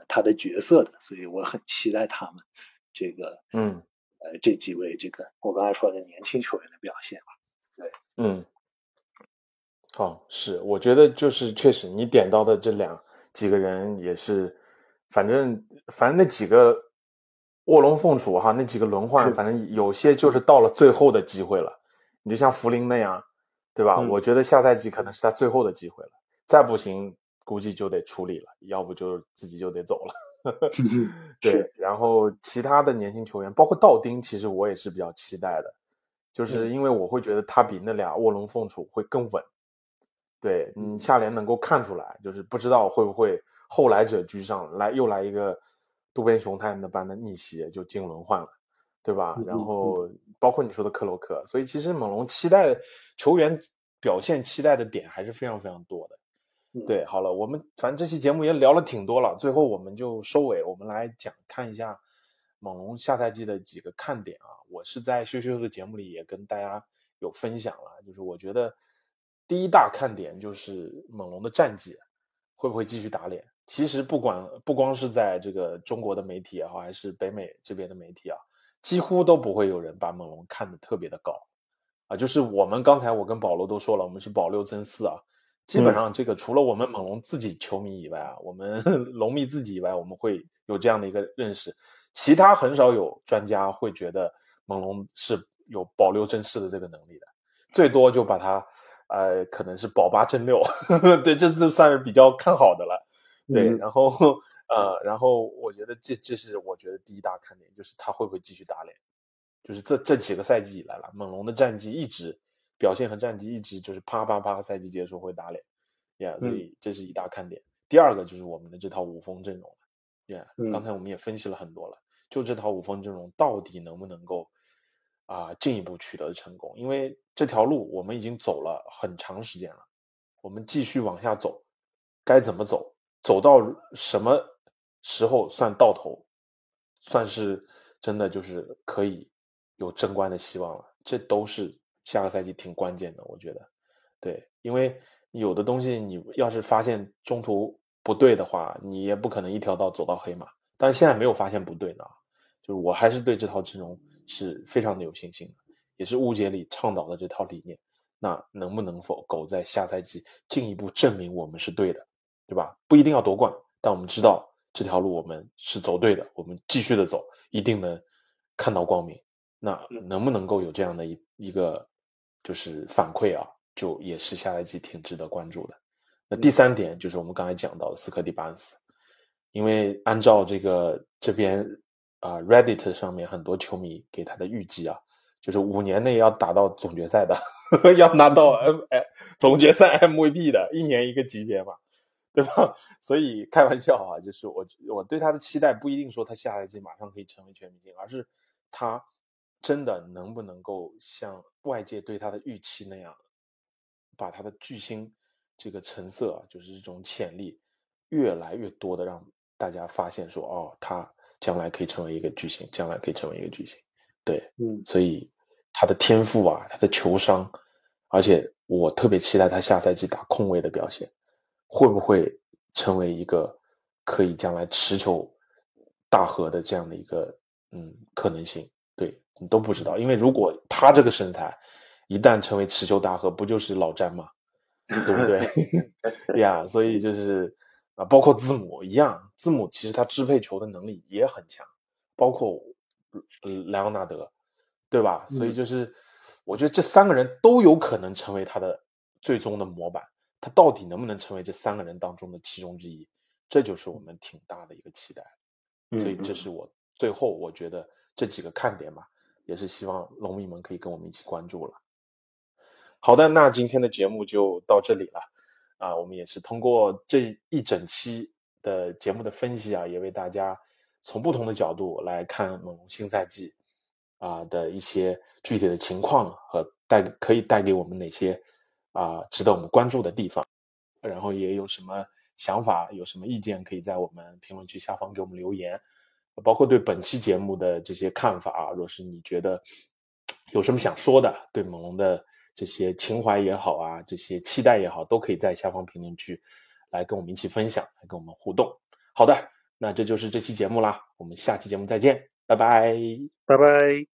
Speaker 2: 他的角色的，所以我很期待他们这个
Speaker 1: 嗯
Speaker 2: 呃这几位这个我刚才说的年轻球员的表现吧。对，
Speaker 1: 嗯，好，是我觉得就是确实你点到的这两几个人也是，反正反正那几个卧龙凤雏哈，那几个轮换，反正有些就是到了最后的机会了，你就像福林那样。对吧？我觉得下赛季可能是他最后的机会了，再不行估计就得处理了，要不就自己就得走了。对，然后其他的年轻球员，包括道丁，其实我也是比较期待的，就是因为我会觉得他比那俩卧龙凤雏会更稳。对你下联能够看出来，就是不知道会不会后来者居上，来又来一个渡边雄太那般的逆袭，就进轮换了。对吧？然后包括你说的克洛克，所以其实猛龙期待球员表现期待的点还是非常非常多的。对，好了，我们反正这期节目也聊了挺多了，最后我们就收尾，我们来讲看一下猛龙下赛季的几个看点啊。我是在羞羞的节目里也跟大家有分享了，就是我觉得第一大看点就是猛龙的战绩会不会继续打脸。其实不管不光是在这个中国的媒体也好，还是北美这边的媒体啊。几乎都不会有人把猛龙看得特别的高，啊，就是我们刚才我跟保罗都说了，我们是保六增四啊，基本上这个除了我们猛龙自己球迷以外啊，我们 龙迷自己以外，我们会有这样的一个认识，其他很少有专家会觉得猛龙是有保六增四的这个能力的，最多就把它呃可能是保八争六，对，这次算是比较看好的了，对，然后。呃，然后我觉得这这是我觉得第一大看点，就是他会不会继续打脸，就是这这几个赛季以来了，猛龙的战绩一直表现和战绩一直就是啪啪啪，赛季结束会打脸，呀，所以这是一大看点。第二个就是我们的这套五锋阵容了，呀，刚才我们也分析了很多了，就这套五锋阵容到底能不能够啊进一步取得成功？因为这条路我们已经走了很长时间了，我们继续往下走，该怎么走？走到什么？时候算到头，算是真的就是可以有争冠的希望了。这都是下个赛季挺关键的，我觉得。对，因为有的东西你要是发现中途不对的话，你也不可能一条道走到黑马。但是现在没有发现不对呢，就是我还是对这套阵容是非常的有信心的，也是乌杰里倡导的这套理念。那能不能否狗在下赛季进一步证明我们是对的，对吧？不一定要夺冠，但我们知道。这条路我们是走对的，我们继续的走，一定能看到光明。那能不能够有这样的一一个就是反馈啊？就也是下赛季挺值得关注的。那第三点就是我们刚才讲到的斯科蒂巴恩斯，因为按照这个这边啊 Reddit 上面很多球迷给他的预计啊，就是五年内要打到总决赛的，要拿到 M 哎总决赛 MVP 的，一年一个级别嘛。对吧？所以开玩笑啊，就是我我对他的期待不一定说他下赛季马上可以成为全明星，而是他真的能不能够像外界对他的预期那样，把他的巨星这个成色啊，就是这种潜力越来越多的让大家发现说，哦，他将来可以成为一个巨星，将来可以成为一个巨星。对，
Speaker 2: 嗯，
Speaker 1: 所以他的天赋啊，他的球商，而且我特别期待他下赛季打控卫的表现。会不会成为一个可以将来持球大和的这样的一个嗯可能性？对你都不知道，因为如果他这个身材一旦成为持球大核，不就是老詹吗？对不对？呀，所以就是啊，包括字母一样，字母其实他支配球的能力也很强，包括莱昂纳德，对吧？所以就是我觉得这三个人都有可能成为他的最终的模板。他到底能不能成为这三个人当中的其中之一？这就是我们挺大的一个期待。所以这是我最后我觉得这几个看点吧，也是希望龙迷们可以跟我们一起关注了。好的，那今天的节目就到这里了啊，我们也是通过这一整期的节目的分析啊，也为大家从不同的角度来看猛龙新赛季啊的一些具体的情况和带可以带给我们哪些啊值得我们关注的地方，然后也有什么。想法有什么意见，可以在我们评论区下方给我们留言，包括对本期节目的这些看法啊。若是你觉得有什么想说的，对猛龙的这些情怀也好啊，这些期待也好，都可以在下方评论区来跟我们一起分享，来跟我们互动。好的，那这就是这期节目啦，我们下期节目再见，拜拜，
Speaker 2: 拜拜。